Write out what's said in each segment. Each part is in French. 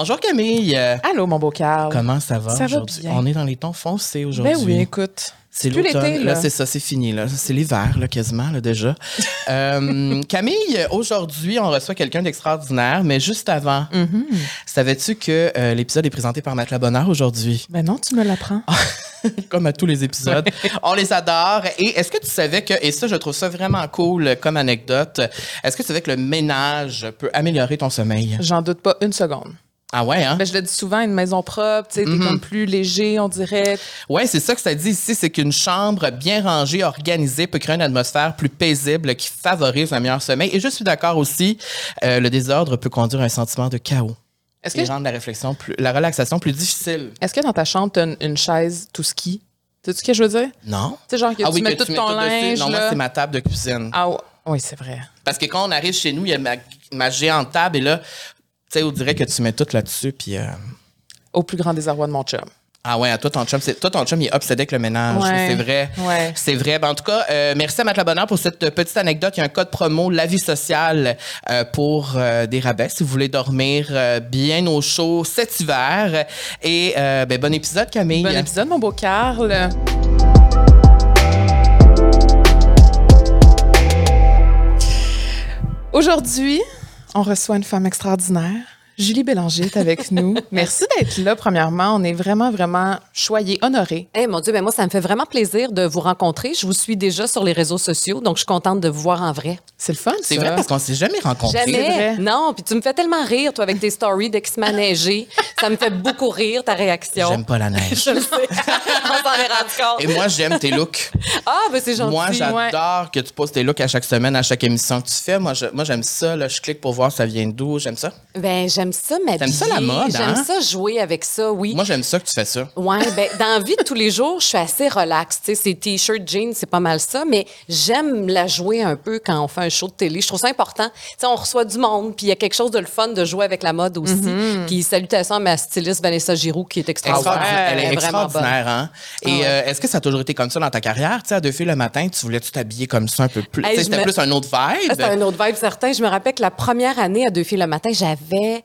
Bonjour Camille. Allô, mon beau Carl. Comment ça va Ça va aujourd'hui? bien. On est dans les tons foncés aujourd'hui. Ben oui, écoute. C'est plus l'été, Là, c'est ça, c'est fini. Là. C'est l'hiver, là, quasiment, là, déjà. Euh, Camille, aujourd'hui, on reçoit quelqu'un d'extraordinaire, mais juste avant, Mm-hmm. savais-tu que euh, l'épisode est présenté par Matt Bonheur aujourd'hui? Ben non, tu me l'apprends. comme à tous les épisodes. On les adore. Et est-ce que tu savais que, et ça, je trouve ça vraiment cool comme anecdote, est-ce que tu savais que le ménage peut améliorer ton sommeil? J'en doute pas une seconde. Ah ouais, hein? Ben, je le dis souvent, une maison propre, tu sais, Mm-hmm. t'es comme plus léger, on dirait. Ouais, c'est ça que ça dit ici, c'est qu'une chambre bien rangée, organisée peut créer une atmosphère plus paisible qui favorise un meilleur sommeil. Et je suis d'accord aussi, euh, le désordre peut conduire à un sentiment de chaos Est-ce que, rendre la réflexion plus, la relaxation plus difficile. est-ce que dans ta chambre, t'as une, une chaise tout ski? Tu sais ce que je veux dire? Non? Tu sais, genre que tu mets que tout ton linge, Non, moi, là. c'est ma table de cuisine. Ah ouais. oui, c'est vrai. Parce que quand on arrive chez nous, il y a ma, ma géante table et là, tu sais, on dirait que tu mets tout là-dessus. Puis, euh, Au plus grand désarroi de mon chum. ah ouais, toi, ton chum, c'est, toi, ton chum, il est obsédé avec le ménage. Ouais. C'est vrai. Ouais. C'est vrai. Ben, en tout cas, euh, merci à Matt Bonheur pour cette petite anecdote. Il y a un code promo La Vie Sociale euh, pour euh, des rabais si vous voulez dormir bien au chaud cet hiver. Et ben, bon épisode, Camille. Bon épisode, mon beau Carl. Aujourd'hui, on reçoit une femme extraordinaire. Julie Bélanger est avec nous. Merci d'être là, premièrement. On est vraiment, vraiment choyés, honorés. Eh mon Dieu, ben moi, ça me fait vraiment plaisir de vous rencontrer. Je vous suis déjà sur les réseaux sociaux, donc je suis contente de vous voir en vrai. C'est le fun, C'est vrai parce qu'on s'est jamais rencontrés. Jamais. vrai. Non, puis tu me fais tellement rire, toi, avec tes stories dès qu'il se. Ça me fait beaucoup rire, ta réaction. J'aime pas la neige. Je le sais. On s'en est rendu compte. Et moi, j'aime tes looks. Ah, ben c'est gentil. Moi, ouais. j'adore que tu poses tes looks à chaque semaine, à chaque émission que tu fais. Moi j'aime ça. Là, je clique pour voir ça vient d'où. J'aime ça. Ben, j'aime ça m'habiller. T'aimes ça, la mode, J'aime hein? ça jouer avec ça, oui. Moi, j'aime ça que tu fais ça. Ouais, ben dans la vie de tous les jours, je suis assez relax. Tu sais, c'est t-shirt, jeans, c'est pas mal ça, mais j'aime la jouer un peu quand on fait un show de télé. Je trouve ça important. Tu sais, on reçoit du monde, puis il y a quelque chose de le fun de jouer avec la mode aussi. Mm-hmm. Puis salutations à ma styliste Vanessa Giroux qui est extraordinaire. Elle est extraordinaire, hein? Et Ah ouais. euh, est-ce que ça a toujours été comme ça dans ta carrière? Tu sais, à deux filles le matin, tu voulais-tu t'habiller comme ça un peu plus? Hey, C'était me- plus un autre vibe? C'était un autre vibe certain. Je me rappelle que la première année à Deux filles le matin, j'avais.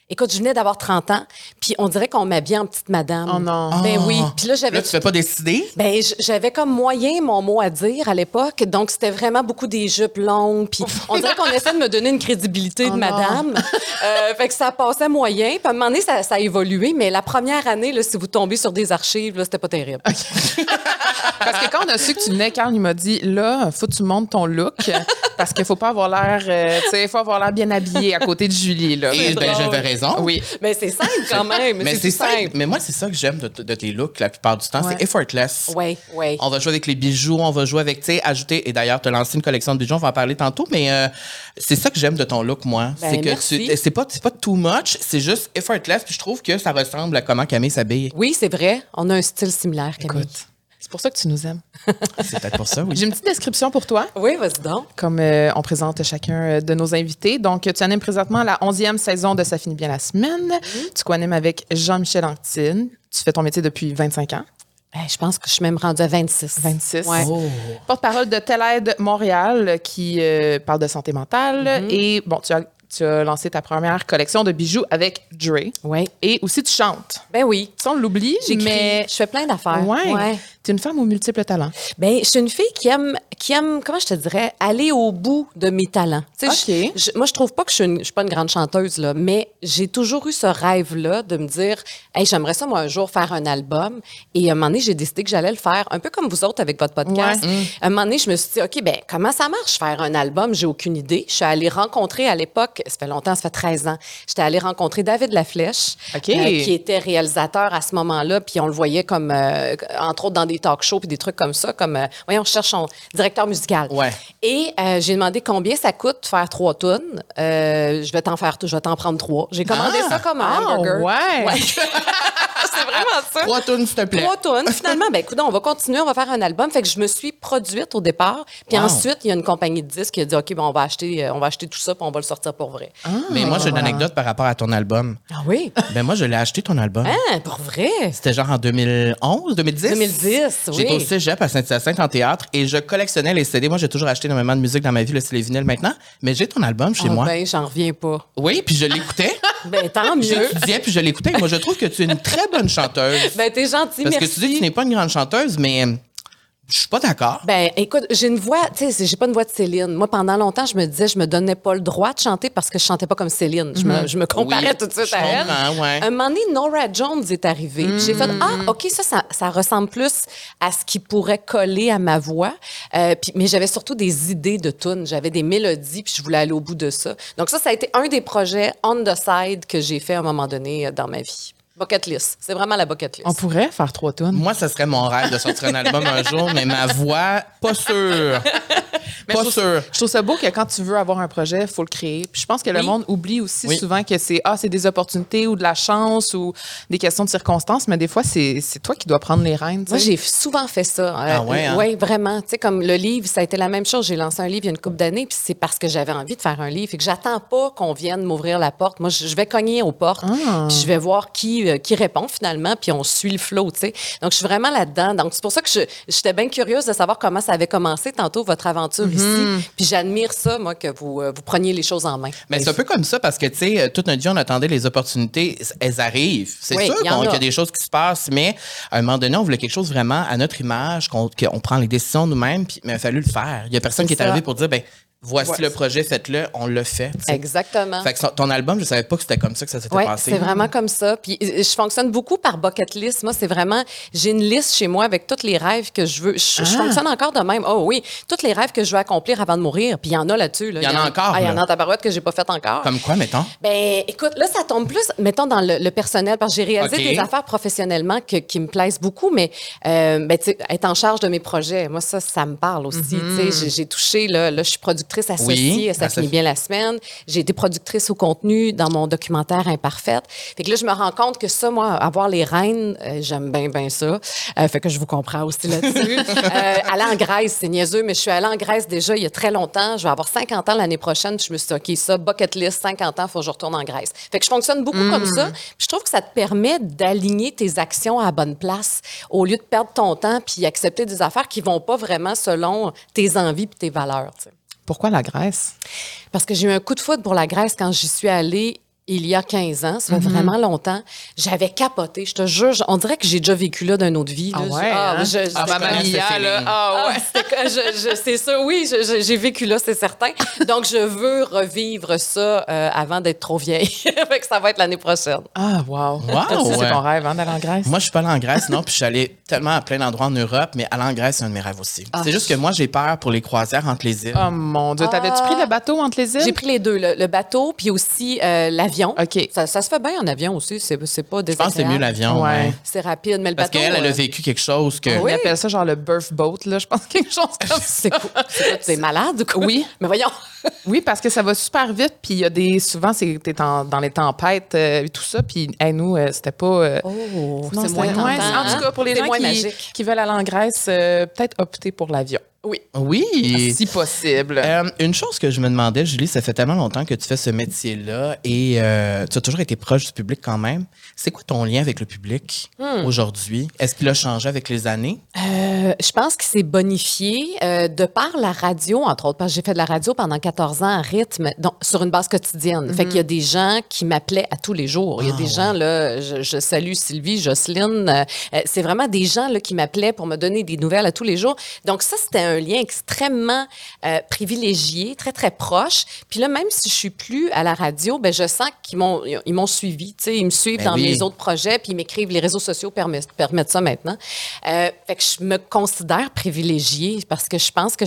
Écoute, je venais d'avoir 30 ans, puis on dirait qu'on m'habillait en petite madame. Oh non. Ben oui. Puis là, j'avais Là, tu fais pas décider? Ben, j'avais comme moyen mon mot à dire à l'époque, donc c'était vraiment beaucoup des jupes longues, puis on dirait qu'on essaie de me donner une crédibilité Oh de non. madame. Euh, fait que ça passait moyen, puis à un moment donné, ça, ça a évolué, mais la première année, là, si vous tombez sur des archives, là, c'était pas terrible. Parce que quand on a su que tu venais, Carl, il m'a dit là, faut que tu montes ton look parce qu'il faut pas avoir l'air, euh, tu sais, faut avoir l'air bien habillé à côté de Julie. Là. Et ben, j'avais raison. Oui. Mais c'est simple quand même, Mais c'est simple. Mais moi, c'est ça que j'aime de, de tes looks la plupart du temps. Ouais. C'est effortless. Oui, oui. On va jouer avec les bijoux, on va jouer avec, tu sais, ajouter. Et d'ailleurs, tu as lancé une collection de bijoux, on va en parler tantôt, mais euh, c'est ça que j'aime de ton look, moi. Ben, c'est que tu. C'est pas, pas too much, c'est juste effortless, puis je trouve que ça ressemble à comment Camille s'habille. Oui, c'est vrai. On a un style similaire, Camille. Écoute, pour ça que tu nous aimes. C'est peut-être pour ça, oui. J'ai une petite description pour toi. Oui, vas-y donc. Comme euh, on présente chacun euh, de nos invités. Donc, tu animes présentement la 11e saison de Ça finit bien la semaine. Tu co-animes avec Jean-Michel Anctine. Tu fais ton métier depuis 25 ans. Ben, je pense que je suis même rendue à 26. 26. Ouais. Oh. Porte-parole de Telle Aide Montréal qui euh, parle de santé mentale. Et bon, tu as, tu as lancé ta première collection de bijoux avec Dre. Oui. Et aussi, tu chantes. Ben oui. Ça, on l'oublie, mais... Je fais plein d'affaires. Ouais. ouais. Tu es une femme aux multiples talents. Ben, je suis une fille qui aime, qui aime, comment je te dirais, aller au bout de mes talents. Tu sais, OK. je- je- moi, je trouve pas que je suis, une- je suis pas une grande chanteuse là, mais j'ai toujours eu ce rêve-là de me dire, hey, j'aimerais ça moi un jour faire un album. Et à un moment donné, j'ai décidé que j'allais le faire, un peu comme vous autres avec votre podcast. Ouais. À un moment donné, je me suis dit, ok, ben comment ça marche faire un album? J'ai aucune idée. Je suis allée rencontrer à l'époque, ça fait longtemps, ça fait 13 ans. J'étais allée rencontrer David Laflèche, OK. euh, qui était réalisateur à ce moment-là, puis on le voyait comme, euh, entre autres, dans des talk shows puis des trucs comme ça, comme, euh, voyons, je cherche son directeur musical. Ouais. Et euh, j'ai demandé combien ça coûte de faire trois tonnes. Euh, je vais t'en faire, je vais t'en prendre trois. J'ai commandé Ah! ça comme un Ah, hamburger. ouais. Trois tunes, s'il te plaît. Trois tonnes. Finalement, ben, écoute, on va continuer, on va faire un album. Fait que je me suis produite au départ. Puis Wow. ensuite, il y a une compagnie de disques qui a dit, OK, ben, on va acheter, euh, on va acheter tout ça, puis on va le sortir pour vrai. Mais moi, j'ai une anecdote par rapport à ton album. Ah oui? Ben moi, je l'ai acheté, ton album. Hein, pour vrai? C'était genre en 2011, 2010? 2010, oui. J'étais au cégep à Saint-Hyacinthe en théâtre et je collectionnais les CD. Moi, j'ai toujours acheté énormément de musique dans ma vie, là, c'est les vinyles maintenant. Mais j'ai ton album chez Ah moi. Ben, j'en reviens pas. Oui, puis je l'écoutais. Ben, tant mieux. J'étudiais, puis je l'écoutais. Moi, je trouve que tu es une très bonne chanteuse. Ben, t'es gentil, Parce merci. que tu dis que tu n'es pas une grande chanteuse, mais euh, je suis pas d'accord. Ben, écoute, j'ai une voix, tu sais, j'ai pas une voix de Céline. Moi, pendant longtemps, je me disais, je me donnais pas le droit de chanter parce que je chantais pas comme Céline. Je, me, je me comparais Oui, tout de suite je à elle. comprends, ouais. Un moment donné, Nora Jones est arrivée. J'ai fait, ah, OK, ça, ça, ça ressemble plus à ce qui pourrait coller à ma voix. Euh, puis, mais j'avais surtout des idées de tunes. J'avais des mélodies, puis je voulais aller au bout de ça. Donc, ça, ça a été un des projets on the side que j'ai fait à un moment donné euh, dans ma vie. Bucket list. C'est vraiment la bucket list. On pourrait faire trois tonnes. Moi, ce serait mon rêve de sortir un album un jour, mais ma voix, pas sûr. Mais Pas je trouve- sûr. Je trouve ça beau que quand tu veux avoir un projet, il faut le créer. Puis je pense que le Oui. monde oublie aussi Oui. souvent que c'est ah, c'est des opportunités ou de la chance ou des questions de circonstances, mais des fois, c'est c'est toi qui dois prendre les rênes. Moi, j'ai souvent fait ça. Euh, Ah ouais, hein? ouais, vraiment. Tu sais, comme le livre, ça a été la même chose. J'ai lancé un livre il y a une couple d'années, puis c'est parce que j'avais envie de faire un livre. Et que j'attends pas qu'on vienne m'ouvrir la porte. Moi, je je vais cogner aux portes, Ah. puis je vais voir qui, euh, qui répond finalement, puis on suit le flow, tu sais. Donc, je suis vraiment là-dedans. Donc, c'est pour ça que j'étais bien curieuse de savoir comment ça avait commencé tantôt, votre aventure Mhm. ici. Puis j'admire ça, moi, que vous, euh, vous preniez les choses en main. Mais c'est un peu comme ça parce que, tu sais, euh, toute notre vie, on attendait les opportunités. Elles arrivent. C'est Oui, sûr il y en qu'on- a. qu'il y a des choses qui se passent, mais à un moment donné, on voulait quelque chose vraiment à notre image, qu'on qu'on prend les décisions nous-mêmes, puis mais il a fallu le faire. Il y a personne qui est ça. arrivé pour dire, ben voici Ouais. le projet, faites-le, on l'a fait. Exactement. Fait que ton album, je savais pas que c'était comme ça que ça s'était Oui, passé. c'est vraiment comme ça. Puis euh, je fonctionne beaucoup par bucket list. Moi, c'est vraiment, j'ai une liste chez moi avec tous les rêves que je veux. Je, je Ah. fonctionne encore de même. Oh oui, tous les rêves que je veux accomplir avant de mourir. Puis il y en a là-dessus. là. Il y en a encore, Ah, il y en a en tabarouette que j'ai pas fait encore. Comme quoi, mettons? Ben, écoute, là, ça tombe plus, mettons, dans le, le personnel, parce que j'ai réalisé des affaires professionnellement que- qui me plaisent beaucoup, mais euh, ben, être en charge de mes projets, moi, ça, ça me parle aussi. J'ai- j'ai touché, là, là, je suis productrice associée, Oui, ça finit bien la semaine. J'ai été productrice au contenu dans mon documentaire Imparfaite. Fait que là, je me rends compte que ça, moi, avoir les reines, euh, j'aime bien, bien ça. Euh, fait que je vous comprends aussi là-dessus. euh, aller en Grèce, c'est niaiseux, mais je suis allée en Grèce déjà il y a très longtemps. Je vais avoir 50 ans l'année prochaine. Je me suis dit, OK, ça, bucket list, 50 ans, faut que je retourne en Grèce. Fait que je fonctionne beaucoup comme ça. Puis je trouve que ça te permet d'aligner tes actions à la bonne place au lieu de perdre ton temps puis accepter des affaires qui vont pas vraiment selon tes envies puis tes valeurs. tu sais. Pourquoi la Grèce? Parce que j'ai eu un coup de foudre pour la Grèce quand j'y suis allée il y a 15 ans, ça fait vraiment longtemps. J'avais capoté, je te jure. On dirait que j'ai déjà vécu là d'une autre vie. là. Ah ouais, hein? je- Ah, là. Ah ah, ouais. je- c'est ça, oui, j'ai vécu là, c'est certain. Donc, je veux revivre ça euh, avant d'être trop vieille. fait que ça va être l'année prochaine. Ah, wow. Wow, ouais. c'est ton rêve, hein, d'aller en Grèce? Moi, je suis pas allé en Grèce, non, puis je suis allé tellement à plein d'endroits en Europe, mais aller en Grèce, c'est un de mes rêves aussi. Ah. C'est juste que moi, j'ai peur pour les croisières entre les îles. Oh mon Dieu, t'avais-tu pris le bateau entre les îles? J'ai pris les deux, le, le bateau puis aussi euh, l'avion. OK. Ça, ça se fait bien en avion aussi, c'est pas je pense que c'est mieux l'avion. Ouais. ouais. C'est rapide, mais le Parce qu'elle, elle a euh, vécu quelque chose que. Oui. Ils appellent ça genre le birth boat, là, je pense, quelque chose comme ça. C'est malade ou quoi? Oui. Mais voyons. Oui, parce que ça va super vite, puis il y a des. Souvent, c'est dans les tempêtes euh, et tout ça, puis hey, nous, euh, c'était pas. euh, Oh, c'est moins ouais, En hein? tout cas, pour les gens moins qui, veulent aller en Grèce, euh, peut-être opter pour l'avion. Oui. Oui. Si possible. Euh, une chose que je me demandais, Julie, ça fait tellement longtemps que tu fais ce métier-là et euh, tu as toujours été proche du public quand même. C'est quoi ton lien avec le public Hmm. aujourd'hui? Est-ce qu'il a changé avec les années? Euh, je pense qu'il s'est bonifié euh, de par la radio, entre autres, parce que j'ai fait de la radio pendant 14 ans à rythme, donc, sur une base quotidienne. Fait qu'il y a des gens qui m'appelaient à tous les jours. Il y a des gens, là, je, je salue Sylvie, Jocelyne, euh, c'est vraiment des gens là, qui m'appelaient pour me donner des nouvelles à tous les jours. Donc ça, c'était un lien extrêmement privilégié, très, très proche. Puis là, même si je suis plus à la radio, ben, je sens qu'ils m'ont ils m'ont suivi. Ils me suivent Ben dans oui. Mes autres projets, puis ils m'écrivent. Les réseaux sociaux permettent, permettent ça maintenant. Euh, fait que je me considère privilégiée parce que je pense que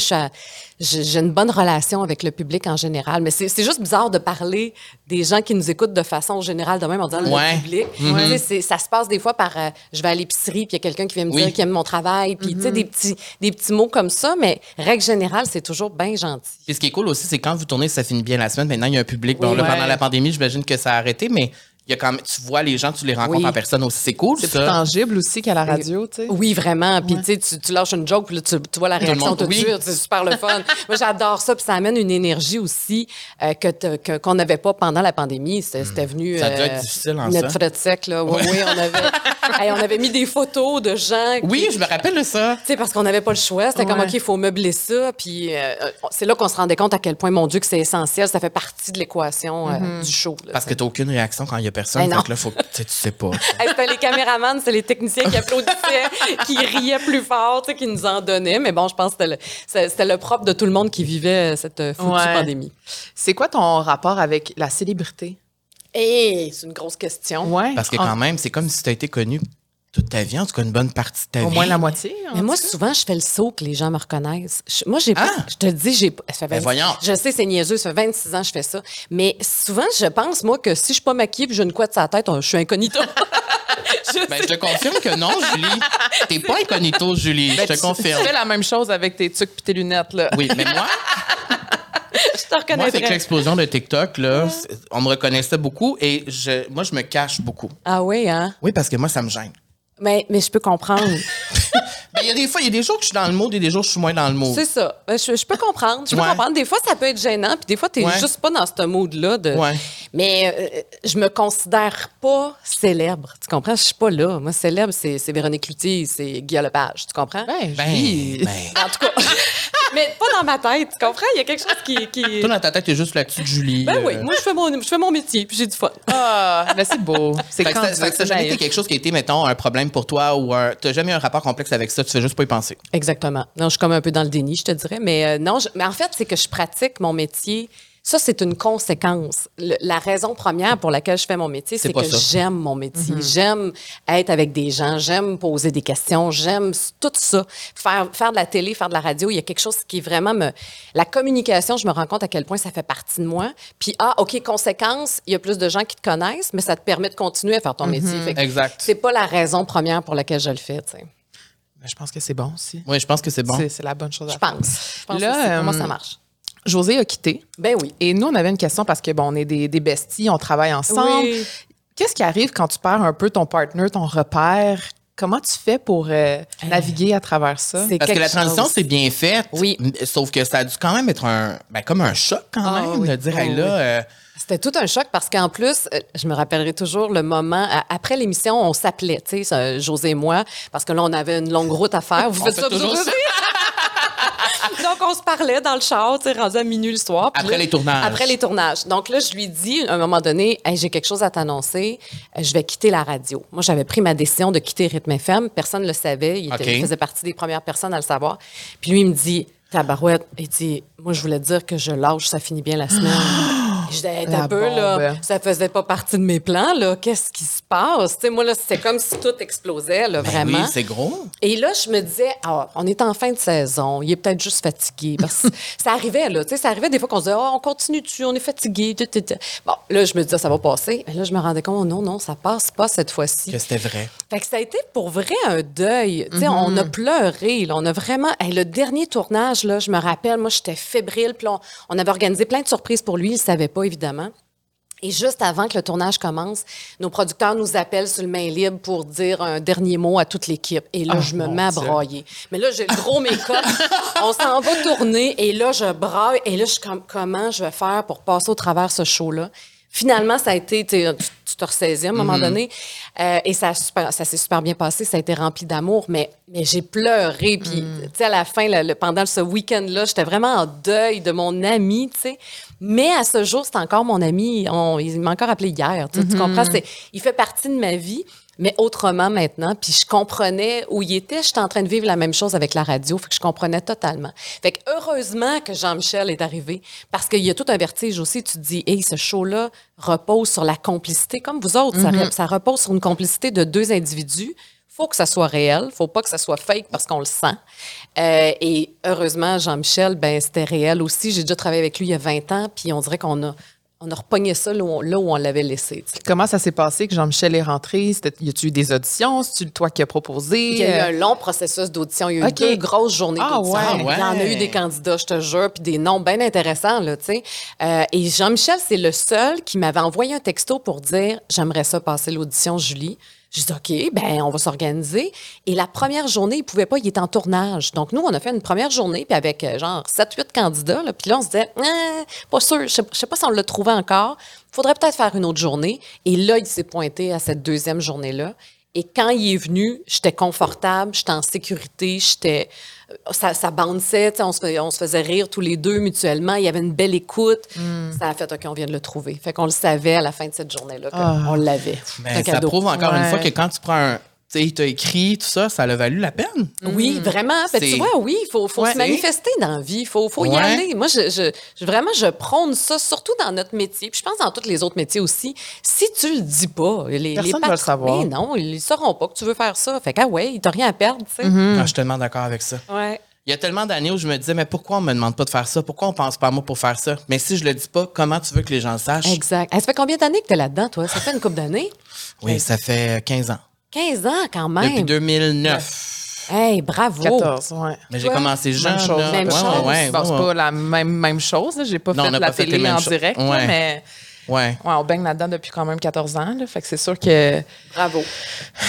j'ai une bonne relation avec le public en général. Mais c'est c'est juste bizarre de parler des gens qui nous écoutent de façon générale de même en disant Ouais. le public. Tu sais, c'est- Ça se passe des fois par euh, je vais à l'épicerie, puis il y a quelqu'un qui vient me Oui. dire qu'il aime mon travail, puis tu sais, des petits, des petits mots comme ça. Mais règle générale, c'est toujours bien gentil. Puis ce qui est cool aussi, c'est quand vous tournez, ça finit bien la semaine. Maintenant, il y a un public. Bon, Oui. là, Ouais. pendant la pandémie, j'imagine que ça a arrêté, mais il y a quand même, tu vois les gens, tu les rencontres Oui. en personne aussi. C'est cool, C'est plus tangible aussi qu'à la radio, tu sais. Oui, vraiment. Puis, tu tu- tu lâches une joke, puis là, tu, tu vois la réaction tout de suite. C'est super le fun. Moi, j'adore ça. Puis, ça amène une énergie aussi euh, que qu'on n'avait pas pendant la pandémie. C'était c'était venu. Ça doit être difficile en Notre fret sec, là. Oui, oui, on avait, Hey, on avait mis des photos de gens. qui- Oui, je me rappelle de ça. Tu sais, parce qu'on n'avait pas le choix. C'était comme. OK, il faut meubler ça. Puis euh, c'est là qu'on se rendait compte à quel point, mon Dieu, que c'est essentiel. Ça fait partie de l'équation euh, du show. là, Parce tu que t'as aucune réaction quand il y a personne. Que là, faut, tu sais, tu sais pas. Hey, c'était les caméramans, c'était les techniciens qui applaudissaient, qui riaient plus fort, tu sais, qui nous en donnaient. Mais bon, je pense que c'était le, le propre de tout le monde qui vivait cette euh, foutue Ouais. pandémie. C'est quoi ton rapport avec la célébrité? Et c'est une grosse question. Ouais. Parce que quand même, c'est comme si tu as été connu toute ta vie, en tout cas une bonne partie de ta Au vie. moins la moitié. Mais moi, cas. souvent, je fais le saut que les gens me reconnaissent. Je- moi, j'ai pas. Ah! Je te le dis, j'ai pas. Ben 20 voyons. Je sais, c'est niaiseux. Ça fait 26 ans que je fais ça. Mais souvent, je pense, moi, que si je suis pas maquillée puis j'ai une couette sur la tête, je suis incognito. je Ben, je te confirme que non, Julie. T'es pas incognito, Julie. je Ben, te tu- confirme. Tu fais la même chose avec tes trucs et tes lunettes, là. Oui, mais moi, je te moi c'est que reconnaîtrais. l'explosion de TikTok, là, on me reconnaissait beaucoup et je, moi, je me cache beaucoup. Ah oui, hein? Oui, parce que moi, ça me gêne. Mais, mais je peux comprendre. Ben, il y a des fois, il y a des jours que je suis dans le mood et des jours que je suis moins dans le mood. C'est ça. Ben, je, je peux comprendre. Je peux Ouais. comprendre. Des fois, ça peut être gênant, puis des fois, tu n'es Ouais. juste pas dans ce mood-là. De... Ouais. Mais euh, je me considère pas célèbre. Tu comprends? Je suis pas là. Moi, célèbre, c'est Véronique Cloutier, c'est Guy Lepage. Tu comprends? Ben, Ben, Julie. ben. En tout cas, mais pas dans ma tête. Tu comprends? Il y a quelque chose qui. qui... Toi, dans ta tête, t'es juste la petite Julie. Ben euh, oui, moi, je fais, mon, je fais mon métier, puis j'ai du fun. Ah, ben c'est beau. C'est quand ça, ça, jamais été quelque chose qui a été, mettons, un problème pour toi ou un. T'as jamais eu un rapport complexe avec ça, tu fais juste pas y penser. Exactement. Non, je suis comme un peu dans le déni, je te dirais. Mais euh, non, je- mais en fait, c'est que je pratique mon métier. Ça, c'est une conséquence. Le- la raison première pour laquelle je fais mon métier, C'est que ça. j'aime mon métier. J'aime être avec des gens, j'aime poser des questions, j'aime tout ça. Faire, faire de la télé, faire de la radio, il y a quelque chose qui vraiment me... La communication, je me rends compte à quel point ça fait partie de moi. Puis, ah, OK, conséquence, il y a plus de gens qui te connaissent, mais ça te permet de continuer à faire ton métier. Fait que Exact. C'est pas la raison première pour laquelle je le fais, tu sais. Ben, je pense que c'est bon aussi. Oui, je pense que c'est bon. C'est- la bonne chose à Je faire. pense. Je pense Là, aussi. Pour moi, euh, ça marche? José a quitté. Ben oui. Et nous, on avait une question parce que, bon, on est des, des besties, on travaille ensemble. Oui. Qu'est-ce qui arrive quand tu perds un peu ton partner, ton repère? Comment tu fais pour euh, naviguer à travers ça? C'est Parce que la transition, c'est bien faite. Oui. Sauf que ça a dû quand même être un. Ben, comme un choc, quand Ah, même, oui. de dire, Oh, hey, là. oui. euh, C'était tout un choc parce qu'en plus, euh, je me rappellerai toujours le moment, après l'émission, on s'appelait, tu sais, José et moi, parce que là, on avait une longue route à faire. Vous On faites fait ça vous toujours autres? ça. Donc, on se parlait dans le char, tu sais, rendu à minuit le soir. Après là- les tournages. Après les tournages. Donc là, je lui dis, à un moment donné, Hey, j'ai quelque chose à t'annoncer, Euh, je vais quitter la radio. Moi, j'avais pris ma décision de quitter Rythme FM. Personne ne le savait. Il, était- il faisait partie des premières personnes à le savoir. Puis lui, il me dit, Tabarouette, il dit, moi, je voulais te dire que je lâche, ça finit bien la semaine. Je dis, Hey, t'as La peu, là, ça faisait pas partie de mes plans, là. Qu'est-ce qui se passe? Tu sais, moi, là, c'était comme si tout explosait, là, ben vraiment. Oui, c'est gros. Et là, je me disais, ah, on est en fin de saison, il est peut-être juste fatigué. Parce que ça arrivait, là. Tu sais, ça arrivait des fois qu'on se disait, oh, on continue dessus, on est fatigué. Bon, là, je me disais, ça va passer. Mais là, je me rendais compte, non, non, ça passe pas cette fois-ci. Que c'était vrai. Fait que ça a été pour vrai un deuil. Tu sais, on a pleuré, là, on a vraiment. Hey, le dernier tournage, là, je me rappelle, moi, j'étais fébrile. Puis là, on, on avait organisé plein de surprises pour lui. Il ne savait pas, évidemment. Et juste avant que le tournage commence, nos producteurs nous appellent sur le main libre pour dire un dernier mot à toute l'équipe. Et là, Ah, je me mets à brailler. Mais là, j'ai le gros make-up. on s'en va tourner. Et là, je braille. Et là, je suis comme, comment je vais faire pour passer au travers ce show-là? Finalement, ça a été, tu tu- te ressaisis à un moment donné, Euh, et ça, a super- ça s'est super bien passé, ça a été rempli d'amour, mais, mais j'ai pleuré, puis tu sais, à la fin, le- le- pendant ce week-end-là, j'étais vraiment en deuil de mon ami, tu sais, mais à ce jour, c'est encore mon ami, on- il m'a encore appelé hier, tu sais, tu comprends, C'est- il fait partie de ma vie, mais autrement maintenant. Puis je comprenais où il était. J'étais en train de vivre la même chose avec la radio. Fait que je comprenais totalement. Fait que heureusement que Jean-Michel est arrivé parce qu'il y a tout un vertige aussi. Tu te dis, hey, ce show-là repose sur la complicité. Comme vous autres, ça, ça repose sur une complicité de deux individus. faut que ça soit réel. faut pas que ça soit fake parce qu'on le sent. Euh, et heureusement, Jean-Michel, ben c'était réel aussi. J'ai déjà travaillé avec lui il y a 20 ans. Puis on dirait qu'on a on a repogné ça là où on, là où on l'avait laissé. Comment ça s'est passé que Jean-Michel est rentré? C'était- Y a-tu eu des auditions? C'est-tu toi qui as proposé? Il y a eu Euh, un long processus d'audition. Il y a eu deux grosses journées Ah, d'audition. ouais. Il y en a eu Ouais. des candidats, je te jure, puis des noms bien intéressants, là, tu sais. Euh, et Jean-Michel, c'est le seul qui m'avait envoyé un texto pour dire « J'aimerais ça passer l'audition, Julie. » J'ai dit « OK, ben on va s'organiser. » Et la première journée, il pouvait pas, il était en tournage. Donc, nous, on a fait une première journée, puis avec euh, genre 7-8 candidats, là, puis là, on se disait Ah, Pas sûr, je je sais pas si on l'a trouvé encore. faudrait peut-être faire une autre journée. » Et là, il s'est pointé à cette deuxième journée-là. Et quand il est venu, j'étais confortable, j'étais en sécurité, j'étais. Ça, ça bounçait, on se, on se faisait rire tous les deux mutuellement. Il y avait une belle écoute. Ça a fait, OK, on vient de le trouver. Fait qu'on le savait à la fin de cette journée-là qu'on l'avait. Mais ça prouve encore une fois que quand tu prends un. Il t'a écrit, tout ça, ça l'a valu la peine? Oui, vraiment. Fait que C'est- tu vois, oui, il faut, faut Ouais. se manifester dans la vie. Il faut, faut y Ouais. aller. Moi, je, vraiment, je prône ça, surtout dans notre métier. Puis je pense dans tous les autres métiers aussi. Si tu le dis pas, les, les Personne patrons, va le savoir. mais non, ils ne sauront pas que tu veux faire ça. Fait que, ah ouais, t'as rien à perdre, tu sais. Ah, je suis tellement d'accord avec ça. Ouais. Il y a tellement d'années où je me disais, mais pourquoi on me demande pas de faire ça? Pourquoi on pense pas à moi pour faire ça? Mais si je le dis pas, comment tu veux que les gens le sachent? Exact. Ça fait combien d'années que tu es là-dedans, toi? Ça fait une couple d'années? Oui, ça fait 15 ans. 15 ans quand même. Depuis 2009. Hey, bravo. 14, ouais. Mais j'ai commencé jeune. Même chose. là. Même Ouais, chose. ouais, ouais, Bon, c'est pas la même, même chose. là. J'ai pas Non, on fait n'a la pas fait les télé mêmes en direct, mais ouais. ouais, on baigne là-dedans depuis quand même 14 ans. là. fait que c'est sûr que Bravo.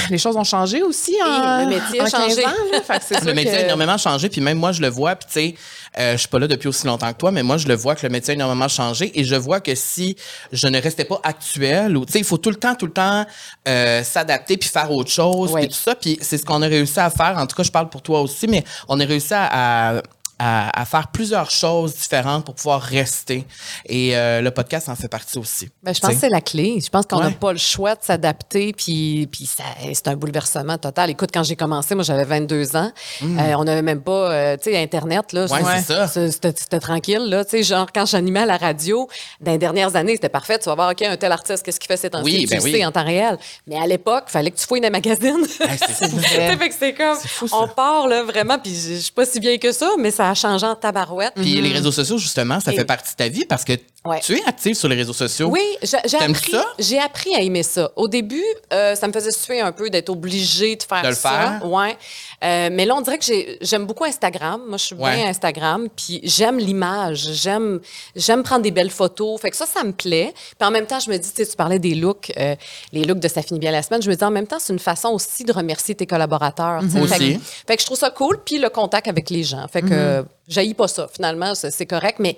les choses ont changé aussi en, le métier a en 15 changé. ans, là. Fait que Le sûr métier a énormément changé, puis même moi, je le vois, puis tu sais, euh, je suis pas là depuis aussi longtemps que toi, mais moi, je le vois que le métier a énormément changé, et je vois que si je ne restais pas actuel, ou tu sais, il faut tout le temps, tout le temps euh, s'adapter, puis faire autre chose, puis tout ça, puis c'est ce qu'on a réussi à faire, en tout cas, je parle pour toi aussi, mais on a réussi à... à à, à faire plusieurs choses différentes pour pouvoir rester. Et euh, le podcast en fait partie aussi. Ben, je pense que c'est la clé. Je pense qu'on n'a Ouais. pas le choix de s'adapter, puis, puis ça- c'est un bouleversement total. Écoute, quand j'ai commencé, moi, j'avais 22 ans. Euh, on n'avait même pas, euh, tu sais, Internet. Là. Ouais, c'est ça. C'est- C'était c'était tranquille. Là, tu sais, genre, quand j'animais à la radio, dans les dernières années, c'était parfait. Tu vas voir, OK, un tel artiste, qu'est-ce qu'il fait ces? Oui, tu ben oui. sais en temps réel. Mais à l'époque, il fallait que tu fouilles dans les magazines. C'est fait que c'est comme, fou, ça. on part, là, vraiment, puis je je suis pas si bien que ça, mais ça a changé en tabarouette. Puis les réseaux sociaux, justement, ça Et- fait partie de ta vie parce que Ouais. tu es active sur les réseaux sociaux? Oui, j'ai appris, ça? j'ai appris à aimer ça. Au début, euh, ça me faisait suer un peu d'être obligée de faire De le ça. faire? Ouais. Euh, mais là, on dirait que j'ai- j'aime beaucoup Instagram. Moi, je suis Ouais. bien Instagram. Puis j'aime l'image. J'aime j'aime prendre des belles photos. Fait que ça, ça me plaît. Puis en même temps, je me dis, tu sais, tu parlais des looks, euh, les looks de Ça finit bien la semaine. Je me dis, en même temps, c'est une façon aussi de remercier tes collaborateurs. tu sais. Mhm. Fait, Aussi. que, fait que je trouve ça cool. Puis le contact avec les gens. Fait que j'haïs pas ça. Finalement, c'est c'est correct. Mais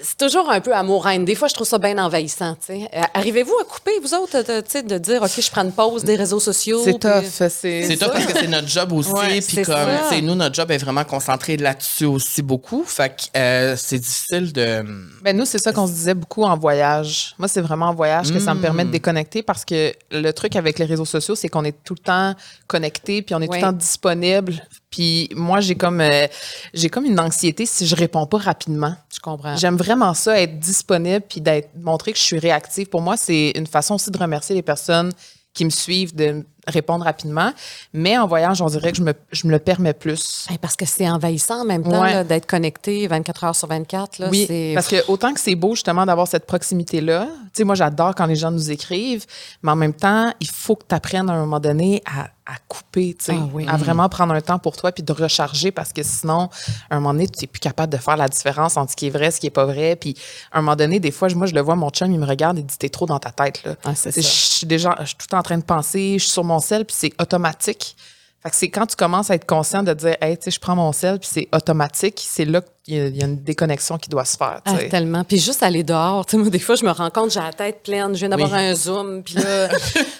c'est toujours un peu amour-haine. Des fois, je trouve ça bien envahissant. tu sais. Euh, Arrivez-vous à couper, vous autres, de, tu sais, de dire, OK, je prends une pause des réseaux sociaux? C'est puis- tough. C'est C'est top parce que c'est notre job aussi. Ouais, puis comme, ça. tu sais, nous, notre job est vraiment concentré là-dessus aussi beaucoup. Fait que euh, c'est difficile de. Ben nous, c'est ça qu'on se disait beaucoup en voyage. Moi, c'est vraiment en voyage que ça me permet de Mm. déconnecter parce que le truc avec les réseaux sociaux, c'est qu'on est tout le temps connecté, puis on est tout le temps disponible. Puis moi, j'ai comme euh, j'ai comme une anxiété si je réponds pas rapidement. Je comprends. J'aime vraiment ça, être disponible puis d'être montrer que je suis réactive. Pour moi, c'est une façon aussi de remercier les personnes qui me suivent, de répondre rapidement. Mais en voyage, on dirait que je me, je me le permets plus. Parce que c'est envahissant en même temps Ouais. d'être connecté 24 heures sur 24. Là, Oui, parce que autant que c'est beau justement d'avoir cette proximité-là, tu sais, moi j'adore quand les gens nous écrivent, mais en même temps, il faut que tu apprennes à un moment donné à, à couper, tu sais, Ah oui. à vraiment prendre un temps pour toi puis de recharger parce que sinon, à un moment donné, tu n'es plus capable de faire la différence entre ce qui est vrai, ce qui est pas vrai. Puis à un moment donné, des fois, moi je le vois, mon chum, il me regarde et dit T'es trop dans ta tête. Là. Ah, c'est ça. Je suis déjà, je suis tout en train de penser, je suis sur mon sel, puis c'est automatique. Fait que c'est quand tu commences à être conscient de dire, hey, tu sais, je prends mon sel, puis c'est automatique, c'est là qu'il y, a- il y a une déconnexion qui doit se faire. Ah, tellement. Puis juste aller dehors. Tu sais, moi, des fois, je me rends compte, j'ai la tête pleine. Je viens d'avoir Oui. un Zoom. Puis là,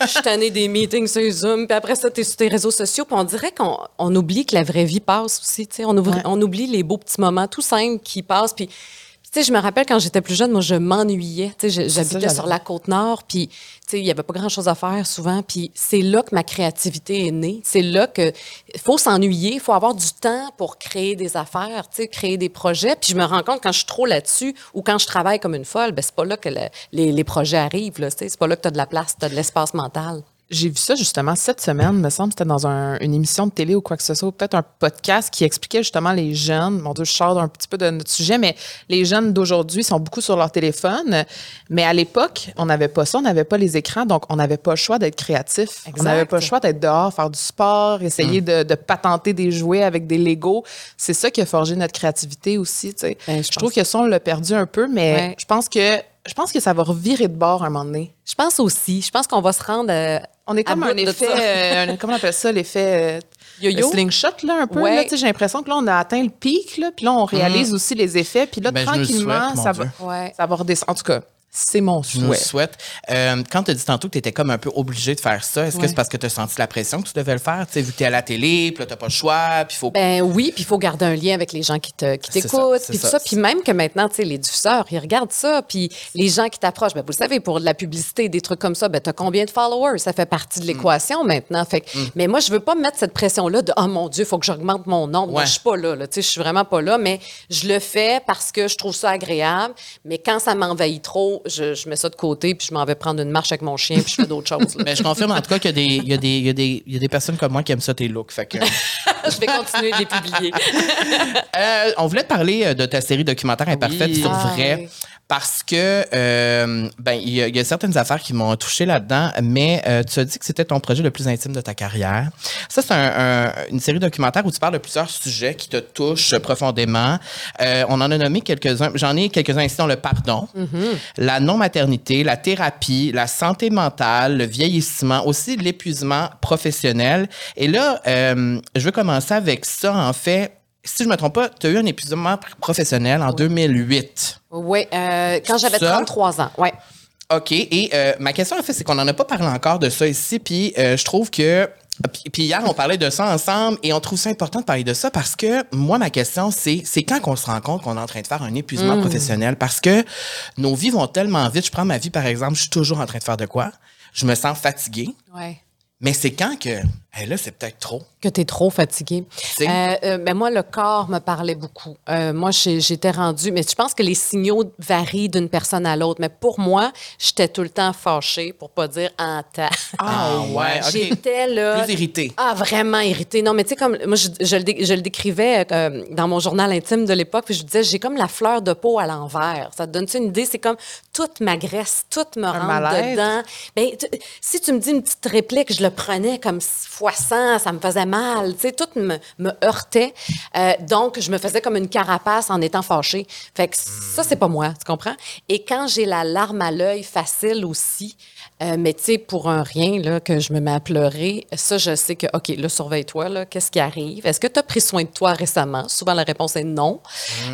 je suis tannée des meetings sur Zoom. Puis après ça, tu es sur tes réseaux sociaux. Puis on dirait qu'on on oublie que la vraie vie passe aussi. Tu sais, on, oublie, Ouais. on oublie les beaux petits moments tout simples qui passent. Puis, sais, je me rappelle quand j'étais plus jeune, moi, je m'ennuyais. Tu sais, j'habitais sur la côte nord. Puis, tu sais, il y avait pas grand-chose à faire souvent. Puis c'est là que ma créativité est née. C'est là que faut s'ennuyer. Il faut avoir du temps pour créer des affaires, tu sais, créer des projets. Puis je me rends compte quand je suis trop là-dessus ou quand je travaille comme une folle, ben c'est pas là que le- les, les projets arrivent. Là, tu sais. c'est pas là que tu as de la place, tu as de l'espace mental. J'ai vu ça justement cette semaine, me semble, c'était dans un- une émission de télé ou quoi que ce soit, ou peut-être un podcast qui expliquait justement les jeunes. Mon Dieu, je sors un petit peu de notre sujet, mais les jeunes d'aujourd'hui sont beaucoup sur leur téléphone. Mais à l'époque, on n'avait pas ça, on n'avait pas les écrans, donc on n'avait pas le choix d'être créatif. Exact. On n'avait pas le choix d'être dehors, faire du sport, essayer de, de patenter des jouets avec des Legos. C'est ça qui a forgé notre créativité aussi. tu sais. Ben, je je trouve que ça, on l'a perdu un peu, mais Ouais. je pense que je pense que ça va revirer de bord un moment donné. Je pense aussi. Je pense qu'on va se rendre. euh, On est à comme un effet, euh, un- comment on appelle ça, l'effet euh, Yo-yo? le slingshot là un peu. Ouais. J'ai l'impression que là on a atteint le pic, là, puis là on réalise aussi les effets, puis là Ben, tranquillement souhaite, ça va, Ouais. ça va redescendre. En tout cas, c'est mon souhait. souhaite. Euh, quand tu as dit tantôt que tu étais comme un peu obligé de faire ça, est-ce que c'est parce que tu as senti la pression que tu devais le faire? Tu sais, vu que tu es à la télé, puis là, tu pas le choix, puis il faut. Ben oui, puis il faut garder un lien avec les gens qui qui t'écoutent, c'est puis tout ça. Puis même que maintenant, tu sais, les diffuseurs, ils regardent ça, puis les gens qui t'approchent, ben vous le savez, pour de la publicité, des trucs comme ça, ben t'as combien de followers? Ça fait partie Mm. de l'équation maintenant. Fait que- Mais moi, je veux pas me mettre cette pression-là de « Oh mon Dieu, il faut que j'augmente mon nombre. Moi, Ouais. je suis pas là, là. Tu sais, je suis vraiment pas là, mais je le fais parce que je trouve ça agréable. Mais quand ça m'envahit trop, je, je mets ça de côté, puis je m'en vais prendre une marche avec mon chien, puis je fais d'autres choses. là. Mais je confirme en tout cas qu'il y a des, il y a des, il y a des, il y a des personnes comme moi qui aiment ça tes looks. Fait que, je vais continuer de les publier. Euh, on voulait te parler euh, de ta série documentaire Imparfaite Oui. sur Ah, vrai. oui. Parce que, euh, ben, il y, y a certaines affaires qui m'ont touché là-dedans, mais euh, tu as dit que c'était ton projet le plus intime de ta carrière. Ça, c'est un- un- une série documentaire où tu parles de plusieurs sujets qui te touchent profondément. Euh, on en a nommé quelques-uns. J'en ai quelques-uns ici dans le pardon, la non-maternité, la thérapie, la santé mentale, le vieillissement, aussi l'épuisement professionnel. Et là, euh, je veux commencer avec ça, en fait. Si je me trompe pas, tu as eu un épuisement pr- professionnel en 2008. Oui, euh, quand j'avais Ça? 33 ans. Ouais. OK. Et euh, ma question, en fait, c'est qu'on n'en a pas parlé encore de ça ici. Puis euh, je trouve que. Puis, hier, on parlait de ça ensemble et on trouve ça important de parler de ça parce que moi, ma question, c'est c'est quand qu'on se rend compte qu'on est en train de faire un épuisement professionnel? Parce que nos vies vont tellement vite. Je prends ma vie, par exemple, je suis toujours en train de faire de quoi? Je me sens fatigué. Ouais. Mais c'est quand que. Hey, là, c'est peut-être trop. Que tu es trop fatigué. Euh, euh, ben moi, le corps me parlait beaucoup. Euh, moi, j'étais rendue, mais je pense que les signaux varient d'une personne à l'autre. Mais pour moi, j'étais tout le temps fâchée, pour pas dire en tas. Ah, ouais, ok. J'étais là. Plus irrité. Ah, vraiment irritée. Non, mais tu sais, comme moi, je, je le, je le décrivais euh, dans mon journal intime de l'époque, puis je disais, j'ai comme la fleur de peau à l'envers. Ça te donne-tu une idée? C'est comme toute ma graisse, toute me rentre dedans. Ben, tu- si tu me dis une petite réplique, je le prenais comme fois 100, ça me faisait mal. Tu sais, tout me, me heurtait. Euh, donc, je me faisais comme une carapace en étant fâchée. Fait que ça, c'est pas moi, tu comprends? Et quand j'ai la larme à l'œil facile aussi, euh, mais tu sais, pour un rien, là, que je me mets à pleurer, ça, je sais que, OK, là, surveille-toi, là, qu'est-ce qui arrive? Est-ce que tu as pris soin de toi récemment? Souvent, la réponse est non.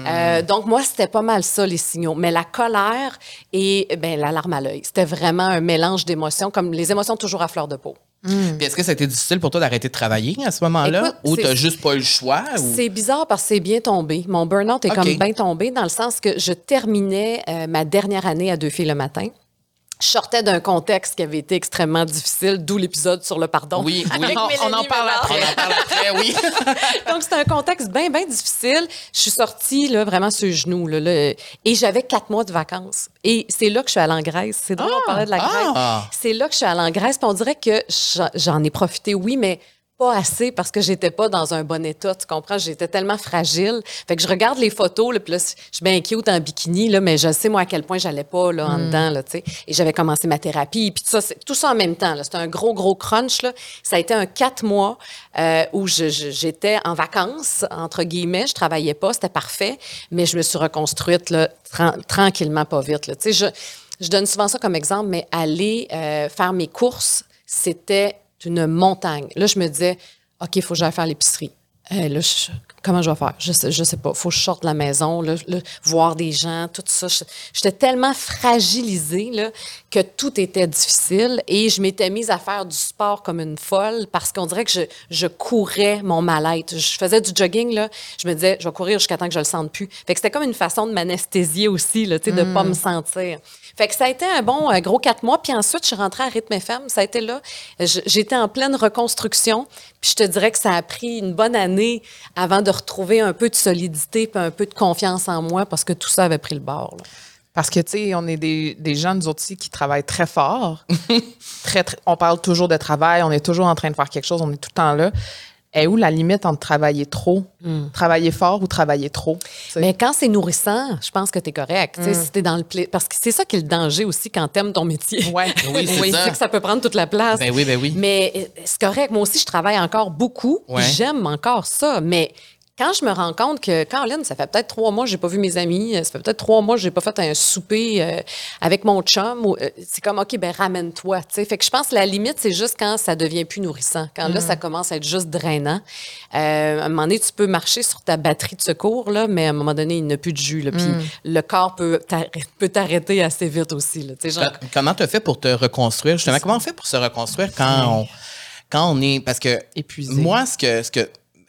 Euh, donc, moi, c'était pas mal ça, les signaux. Mais la colère et ben, la larme à l'œil, c'était vraiment un mélange d'émotions, comme les émotions toujours à fleur de peau. Puis est-ce que ça a été difficile pour toi d'arrêter de travailler à ce moment-là? Ou t'as juste pas eu le choix? Ou... C'est bizarre parce que c'est bien tombé. Mon burn-out est comme bien tombé dans le sens que je terminais euh, ma dernière année à deux filles le matin. Je sortais d'un contexte qui avait été extrêmement difficile, d'où l'épisode sur le pardon. Oui, oui. Avec On- en parle Ménard. On en parle après, oui. Donc, c'était un contexte bien, bien difficile. Je suis sortie, là, vraiment sur le genou, là, là, et j'avais quatre mois de vacances. Et c'est là que je suis allée en Grèce. C'est drôle, on parlait de la Grèce. Ah! C'est là que je suis allée en Grèce, puis on dirait que j'en ai profité, oui, mais pas assez parce que j'étais pas dans un bon état, tu comprends? J'étais tellement fragile. Fait que je regarde les photos, là, puis là, je suis bien cute en bikini, là, mais je sais, moi, à quel point j'allais pas, là, en dedans, là, tu sais. Et j'avais commencé ma thérapie, puis tout ça, c'est- tout ça en même temps, là. C'était un gros, gros crunch, là. Ça a été un quatre mois euh, où j'étais en vacances, entre guillemets. Je travaillais pas, c'était parfait, mais je me suis reconstruite, là, tran- tranquillement, pas vite, là. Tu sais, je, je donne souvent ça comme exemple, mais aller euh, faire mes courses, c'était une montagne. Là, je me disais, OK, il faut que j'aille faire l'épicerie. Eh, là, je- comment je vais faire? Je sais, je sais pas. faut que je sorte de la maison, là, là, voir des gens, tout ça. J'étais tellement fragilisée là, que tout était difficile et je m'étais mise à faire du sport comme une folle parce qu'on dirait que je, je courais mon mal-être. Je faisais du jogging, là, je me disais, je vais courir jusqu'à temps que je le sente plus. Fait que c'était comme une façon de m'anesthésier aussi, là, de pas me sentir. Fait que ça a été un bon un gros quatre mois. Puis ensuite, je suis rentrée à Rythme FM. Ça a été là. J'étais en pleine reconstruction. Puis je te dirais que ça a pris une bonne année avant de retrouver un peu de solidité puis un peu de confiance en moi parce que tout ça avait pris le bord. là. Parce que, tu sais, on est des, des autres aussi, qui travaillent très fort. très- on parle toujours de travail, on est toujours en train de faire quelque chose, on est tout le temps là. Et où la limite entre travailler trop, travailler fort ou travailler trop? Mais quand c'est nourrissant, je pense que tu es correct. Si dans le pla- Parce que c'est ça qui est le danger aussi quand t'aimes ton métier. Ouais. Oui, c'est ça. C'est que ça peut prendre toute la place. Ben oui, ben oui. Mais euh, c'est correct. Moi aussi, je travaille encore beaucoup. Ouais. J'aime encore ça. Mais quand je me rends compte que, Caroline, ça fait peut-être trois mois que j'ai pas vu mes amis, euh, ça fait peut-être trois mois que j'ai pas fait un souper euh, avec mon chum, euh, c'est comme, OK, ben ramène-toi. tu sais. Fait que je pense que la limite, c'est juste quand ça devient plus nourrissant. Quand là, ça commence à être juste drainant. Euh, à un moment donné, tu peux marcher sur ta batterie de secours, là, mais à un moment donné, il n'y a plus de jus. Là, puis le corps peut t'arrêter- peut t'arrêter assez vite aussi. Là, genre, Comment tu as fait pour te reconstruire? Justement, comment on fait pour se reconstruire quand on, quand on est. Parce que. Épuisé. Moi, ce que, ce que.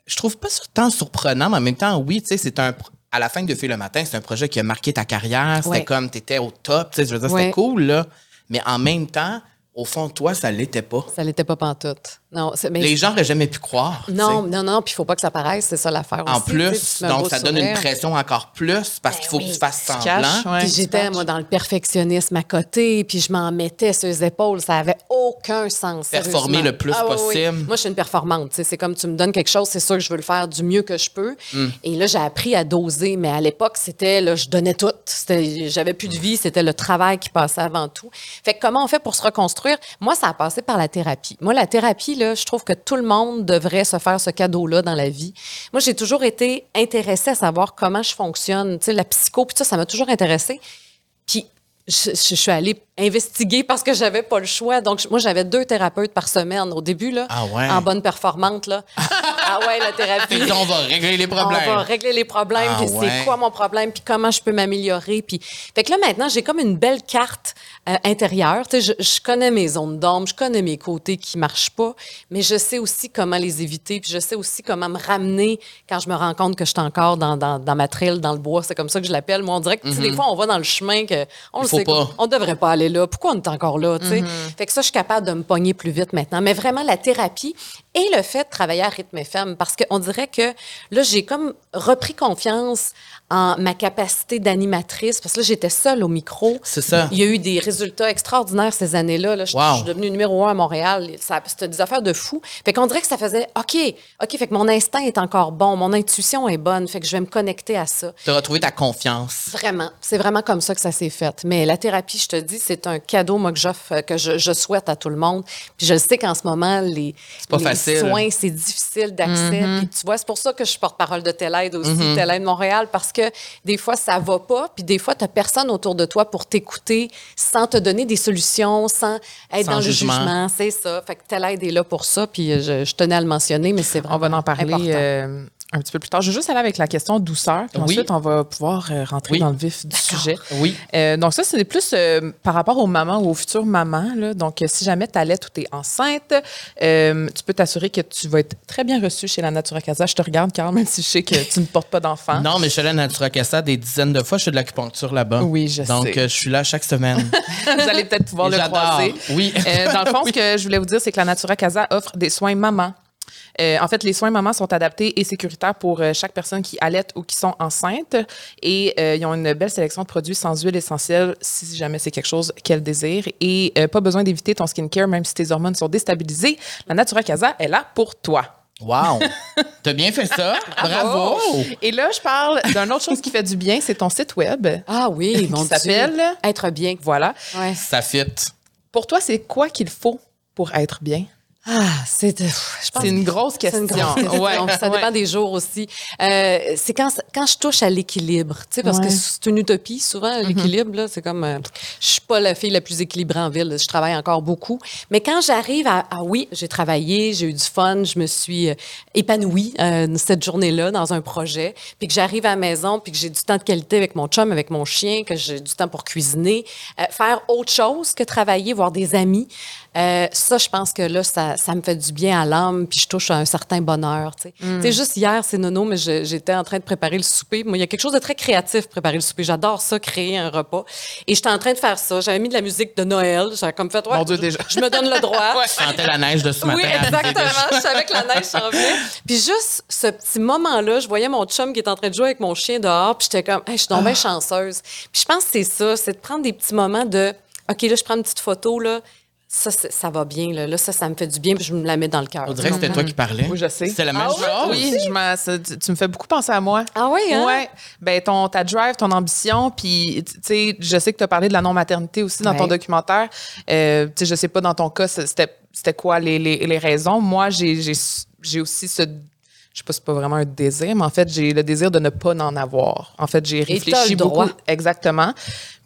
Je trouve pas ça tant surprenant, mais en même temps, oui, tu sais, c'est un. À la fin de Fille le matin, c'est un projet qui a marqué ta carrière. C'était Ouais. comme, tu étais au top, tu sais, je veux dire, Ouais. c'était cool, là. Mais en même temps, au fond de toi, ça l'était pas. ça l'était pas pantoute. Non, mais Les gens n'auraient jamais pu croire. Non, sais. non, non, puis il faut pas que ça paraisse, c'est ça l'affaire En aussi, plus, donc ça donne une pression encore plus parce qu'il faut que oui. tu fasses Tu semblant. ouais, j'étais, moi, dans le perfectionnisme à côté, puis je m'en mettais sur les épaules. Ça avait aucun sens. Performer le plus Ah oui, oui. possible. Moi, je suis une performante. tu sais. C'est comme tu me donnes quelque chose, c'est sûr que je veux le faire du mieux que je peux. Hmm. Et là, j'ai appris à doser, mais à l'époque, c'était, là, je donnais tout. C'était- J'avais plus de vie, c'était le travail qui passait avant tout. Fait que comment on fait pour se reconstruire? Moi, ça a passé par la thérapie. Moi, la thérapie, là, je trouve que tout le monde devrait se faire ce cadeau-là dans la vie. Moi, j'ai toujours été intéressée à savoir comment je fonctionne. Tu sais, la psycho, puis ça, ça m'a toujours intéressée. Puis je, suis allée investiguer parce que j'avais pas le choix. Donc, moi, j'avais deux thérapeutes par semaine au début, là, Ah ouais? en bonne performante. Là. ah ouais, la thérapie. On va régler les problèmes. On va régler les problèmes, Ah puis ouais? c'est quoi mon problème, puis comment je peux m'améliorer. Puis... Fait que là, maintenant, j'ai comme une belle carte euh, intérieure. Tu sais, je, je connais mes zones d'ombre, je connais mes côtés qui marchent pas, mais je sais aussi comment les éviter, puis je sais aussi comment me ramener quand je me rends compte que je suis encore dans, dans, dans ma trail, dans le bois. C'est comme ça que je l'appelle. Moi, on dirait que tu sais, des fois, on va dans le chemin que on Mhm. Il le sait pas. qu'on- on devrait pas aller là? Pourquoi on est encore là? Mhm. Fait que ça, je suis capable de me pogner plus vite maintenant. Mais vraiment, la thérapie et le fait de travailler à rythme FM, parce qu'on dirait que là, j'ai comme repris confiance en ma capacité d'animatrice, parce que là, j'étais seule au micro. C'est ça. Il y a eu des résultats extraordinaires ces années-là. Là. Je, Wow. je suis devenue numéro un à Montréal. C'était des affaires de fou. Fait qu'on dirait que ça faisait OK, OK, fait que mon instinct est encore bon, mon intuition est bonne, fait que je vais me connecter à ça. Tu as retrouvé ta confiance. Vraiment. C'est vraiment comme ça que ça s'est fait. Mais la thérapie, je te dis, c'est un cadeau, moi, que j'offre, euh, que je, je souhaite à tout le monde. Puis je sais qu'en ce moment, les, pas les facile. soins, c'est difficile d'accès. Puis tu vois, c'est pour ça que je suis porte-parole de Telaide aussi, Telaide Montréal, parce que des fois, ça va pas. Puis des fois, tu personne autour de toi pour t'écouter sans te donner des solutions, sans être Sans dans jugement. le jugement. C'est ça. Fait que Telaide est là pour ça. Puis euh, je, je tenais à le mentionner, mais c'est vraiment On va en parler euh, un petit peu plus tard. Je vais juste aller avec la question douceur, puis Oui. ensuite on va pouvoir euh, rentrer Oui. dans le vif du sujet. Oui. Euh, donc ça, c'est plus euh, par rapport aux mamans ou aux futures mamans. Là. Donc, si jamais tu allaites ou tu es enceinte, tu peux t'assurer que tu vas être très bien reçue chez la Natura Casa. Je te regarde, Carl, même si je sais que tu ne portes pas d'enfant. Non, mais allée à Natura Casa des dizaines de fois. Je fais de l'acupuncture là-bas. Oui, je Donc, sais. euh, je suis là chaque semaine. vous allez peut-être pouvoir Et le croiser. Oui. Dans le fond, Oui. ce que je voulais vous dire, c'est que la Natura Casa offre des soins maman. Euh, en fait, les soins maman sont adaptés et sécuritaires pour euh, chaque personne qui allait ou qui sont enceintes. Et euh, ils ont une belle sélection de produits sans huile essentielle si jamais c'est quelque chose qu'elle désire. Et euh, pas besoin d'éviter ton skincare même si tes hormones sont déstabilisées. La Natura Casa est là pour toi. Wow! T'as bien fait ça. Bravo! Et là, je parle d'une autre chose qui fait du bien, c'est ton site web. Ah oui, mon Qui Dieu. s'appelle? Être bien. Voilà. Ouais. Ça fit. Pour toi, c'est quoi qu'il faut pour être bien? Ah, c'est de- je pense C'est une grosse question. une grosse question. Ouais, Ça dépend ouais. des jours aussi. Euh, c'est quand, quand je touche à l'équilibre, tu sais, parce que c'est une utopie souvent, l'équilibre, là, c'est comme, euh, je suis pas la fille la plus équilibrée en ville, je travaille encore beaucoup, mais quand j'arrive à, ah oui, j'ai travaillé, j'ai eu du fun, je me suis euh, épanouie euh, cette journée-là dans un projet, puis que j'arrive à la maison, puis que j'ai du temps de qualité avec mon chum, avec mon chien, que j'ai du temps pour cuisiner, euh, faire autre chose que travailler, voir des amis, Euh, ça, je pense que là, ça, ça me fait du bien à l'âme, puis je touche à un certain bonheur. Tu sais, sais, juste hier, c'est nono, mais j'étais en train de préparer le souper. Moi, il y a quelque chose de très créatif, préparer le souper. J'adore ça, créer un repas. Et j'étais en train de faire ça. J'avais mis de la musique de Noël. J'avais comme fait, ouais, Mon Dieu, je, déjà. je me donne le droit. Je sentais la neige de ce matin. Oui, arriver exactement. Je savais que la neige s'en venait. Puis juste ce petit moment-là, je voyais mon chum qui est en train de jouer avec mon chien dehors, puis j'étais comme, Hey, je suis donc bien chanceuse. Puis je pense que c'est ça, c'est de prendre des petits moments de, OK, là, je prends une petite photo, là. Ça, ça va bien, là. Là, ça, ça me fait du bien, puis je me la mets dans le cœur. On dirait que c'était toi qui parlais. Oui, je sais. C'est la même Ah chose. Oui, je tu, tu me fais beaucoup penser à moi. Ah oui, hein? Ouais. Ben, ton, ta drive, ton ambition, puis, tu sais, je sais que tu as parlé de la non-maternité aussi dans ton documentaire. Euh, tu sais, je sais pas dans ton cas, c'était c'était quoi les, les, les raisons. Moi, j'ai j'ai- j'ai aussi ce. Je sais pas si c'est pas vraiment un désir, mais en fait, j'ai le désir de ne pas en avoir. En fait, j'ai réfléchi le beaucoup. droit. Exactement.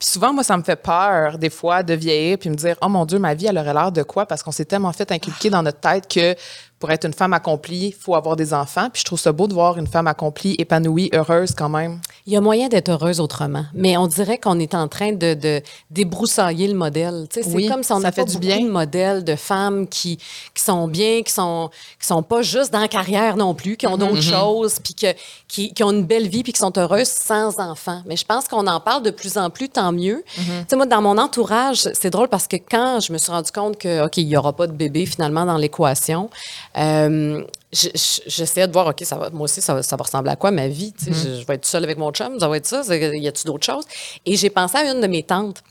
Puis souvent, moi, ça me fait peur, des fois, de vieillir puis me dire, oh mon Dieu, ma vie, elle aurait l'air de quoi? Parce qu'on s'est tellement fait inculquer dans notre tête que pour être une femme accomplie, il faut avoir des enfants. Puis je trouve ça beau de voir une femme accomplie, épanouie, heureuse quand même. Il y a moyen d'être heureuse autrement, mais on dirait qu'on est en train de, de débroussailler le modèle. Tu sais, c'est comme si on n'a fait pas du bien. de modèles de femmes qui, qui sont bien, qui sont, qui sont pas juste dans la carrière non plus, qui ont d'autres Mm-hmm. choses, puis que, qui, qui ont une belle vie, puis qui sont heureuses sans enfants. Mais je pense qu'on en parle de plus en plus, tant mieux. Mm-hmm. Tu sais, moi, dans mon entourage, c'est drôle parce que quand je me suis rendu compte que, OK, il y aura pas de bébé finalement dans l'équation, euh, je- je- j'essayais de voir, OK, ça va, moi aussi, ça va, ça va ressembler à quoi ma vie? Tu sais, je, je vais être seule avec mon chum, ça va être ça? Y a-tu d'autres choses? Et j'ai pensé à une de mes tantes.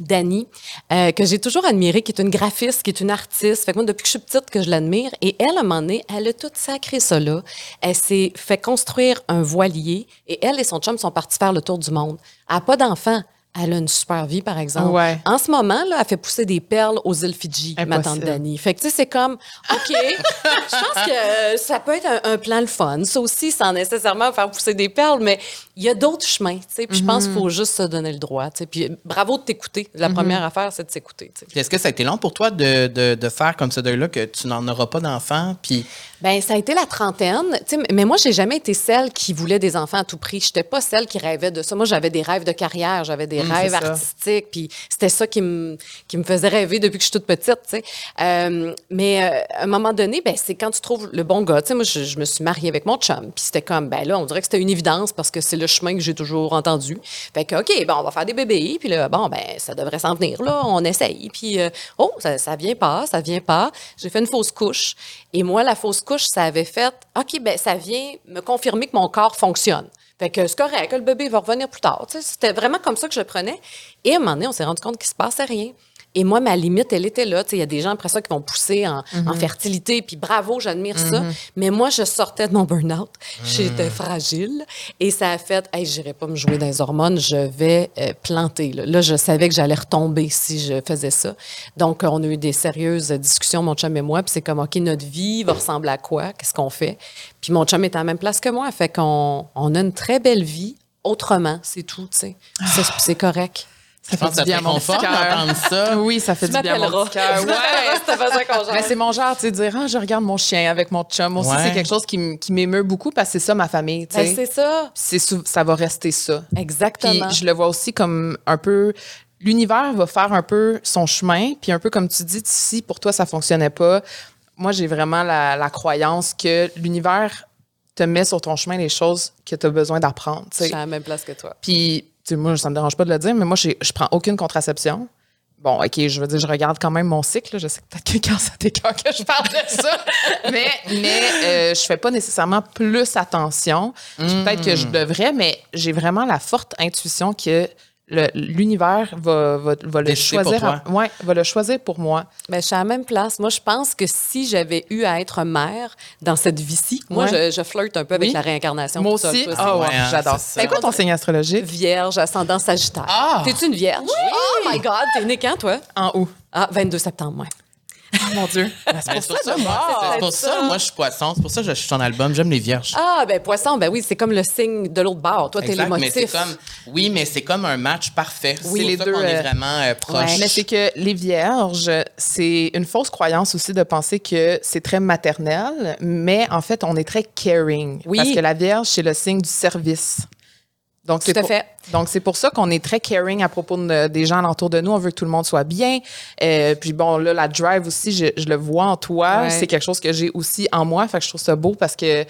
Dani, euh, que j'ai toujours admirée, qui est une graphiste, qui est une artiste. Fait que moi, depuis que je suis petite, que je l'admire. Et elle, à un moment donné, elle a tout sacré ça là. Elle s'est fait construire un voilier et elle et son chum sont partis faire le tour du monde. Elle n'a pas d'enfant. Elle a une super vie, par exemple. Ouais. En ce moment, là, elle fait pousser des perles aux îles Fidji, ma tante. Dani. Fait que, tu sais, c'est comme, OK, je pense que euh, ça peut être un, un plan le fun. Ça aussi, sans nécessairement faire pousser des perles, mais il y a d'autres chemins, tu sais. Puis je pense qu'il faut juste se donner le droit, tu sais. Puis bravo de t'écouter. La première affaire, c'est de s'écouter, tu sais. Puis Est-ce que ça a été long pour toi de, de, de faire comme ce deuil-là, que tu n'en auras pas d'enfants? Puis Ben ça a été la trentaine. Tu sais, mais moi, j'ai jamais été celle qui voulait des enfants à tout prix. J'étais pas celle qui rêvait de ça. Moi, j'avais des rêves de carrière, j'avais des rêves c'est ça. artistiques, puis c'était ça qui me qui me faisait rêver depuis que je suis toute petite. Tu sais. Euh, mais euh, à un moment donné, ben c'est quand tu trouves le bon gars. Tu sais, moi, je, je me suis mariée avec mon chum, puis c'était comme ben là, on dirait que c'était une évidence parce que c'est chemin que j'ai toujours entendu. Fait que ok, ben on va faire des bébés, puis là, bon ben ça devrait s'en venir là, on essaye, puis euh, oh ça, ça vient pas, ça vient pas. J'ai fait une fausse couche, et moi la fausse couche, ça avait fait ok ben ça vient me confirmer que mon corps fonctionne. Fait que c'est correct, le bébé va revenir plus tard. C'était vraiment comme ça que je prenais. Et à un moment donné, on s'est rendu compte qu'il se passait rien. Et moi, ma limite, elle était là. Il y a des gens après ça qui vont pousser en, en fertilité, puis bravo, j'admire ça. Mais moi, je sortais de mon burn-out. J'étais fragile. Et ça a fait, hey, j'irai pas me jouer dans les hormones, je vais euh, planter. Là. Là, je savais que j'allais retomber si je faisais ça. Donc, on a eu des sérieuses discussions, mon chum et moi. Puis c'est comme, OK, notre vie va ressembler à quoi? Qu'est-ce qu'on fait? Puis mon chum est à la même place que moi. Fait qu'on on a une très belle vie autrement, c'est tout, tu sais. C'est- C'est correct. Ça du bien à mon petit cœur. ça. Oui, ça fait Tu du bien à mon petit cœur. Ouais. Mais c'est mon genre, tu sais, dire, ah, je regarde mon chien avec mon chum. Moi aussi, Ouais. c'est quelque chose qui, m'émeut beaucoup parce que c'est ça ma famille, tu Ben, c'est ça. c'est ça va rester ça. Puis Exactement. je le vois aussi comme un peu l'univers va faire un peu son chemin, puis un peu comme tu dis si pour toi ça fonctionnait pas. Moi, j'ai vraiment la, la croyance que l'univers te met sur ton chemin les choses que tu as besoin d'apprendre, Je suis à la même place que toi. Puis, sais, moi, ça me dérange pas de le dire, mais moi, j'ai- je prends aucune contraception. Bon, OK, je veux dire, je regarde quand même mon cycle. Je sais que peut-être que quand ça que je parle de ça. mais mais euh, je fais pas nécessairement plus attention. Peut-être que je devrais, mais j'ai vraiment la forte intuition que l'univers va, va, va le Décider pour choisir. ouais, va le choisir pour moi. Ben, je suis à la même place. Moi, je pense que si j'avais eu à être mère dans cette vie-ci, moi, Ouais. je, je flirte un peu avec Oui. la réincarnation. moi aussi. Ah ouais, Ouais, j'adore. c'est ça. C'est quoi ton signe astrologique? Vierge, ascendant Sagittaire. Ah! T'es-tu une vierge? Oh my God! T'es née quand, toi? En haut. Ah, 22 septembre, moi. Oh mon Dieu. Ben, c'est pour ça, moi, c'est pour ça. ça, moi, je suis poisson. C'est pour ça que je suis ton album. J'aime les vierges. Ah, ben poisson, ben oui, c'est comme le signe de l'autre bord. Toi, t'es mais l'émotif. comme, oui, mais c'est comme un match parfait. Oui, c'est les ça deux, qu'on est euh, vraiment euh, proches. Mais c'est que les vierges, c'est une fausse croyance aussi de penser que c'est très maternel, mais en fait, on est très caring. Oui. Parce que la vierge, c'est le signe du service. Donc, c'est pour, fait. Donc, c'est pour ça qu'on est très caring à propos de- des gens autour de nous. On veut que tout le monde soit bien. Euh, puis bon, là, la drive aussi, je, je le vois en toi. Ouais. C'est quelque chose que j'ai aussi en moi. Fait que je trouve ça beau parce que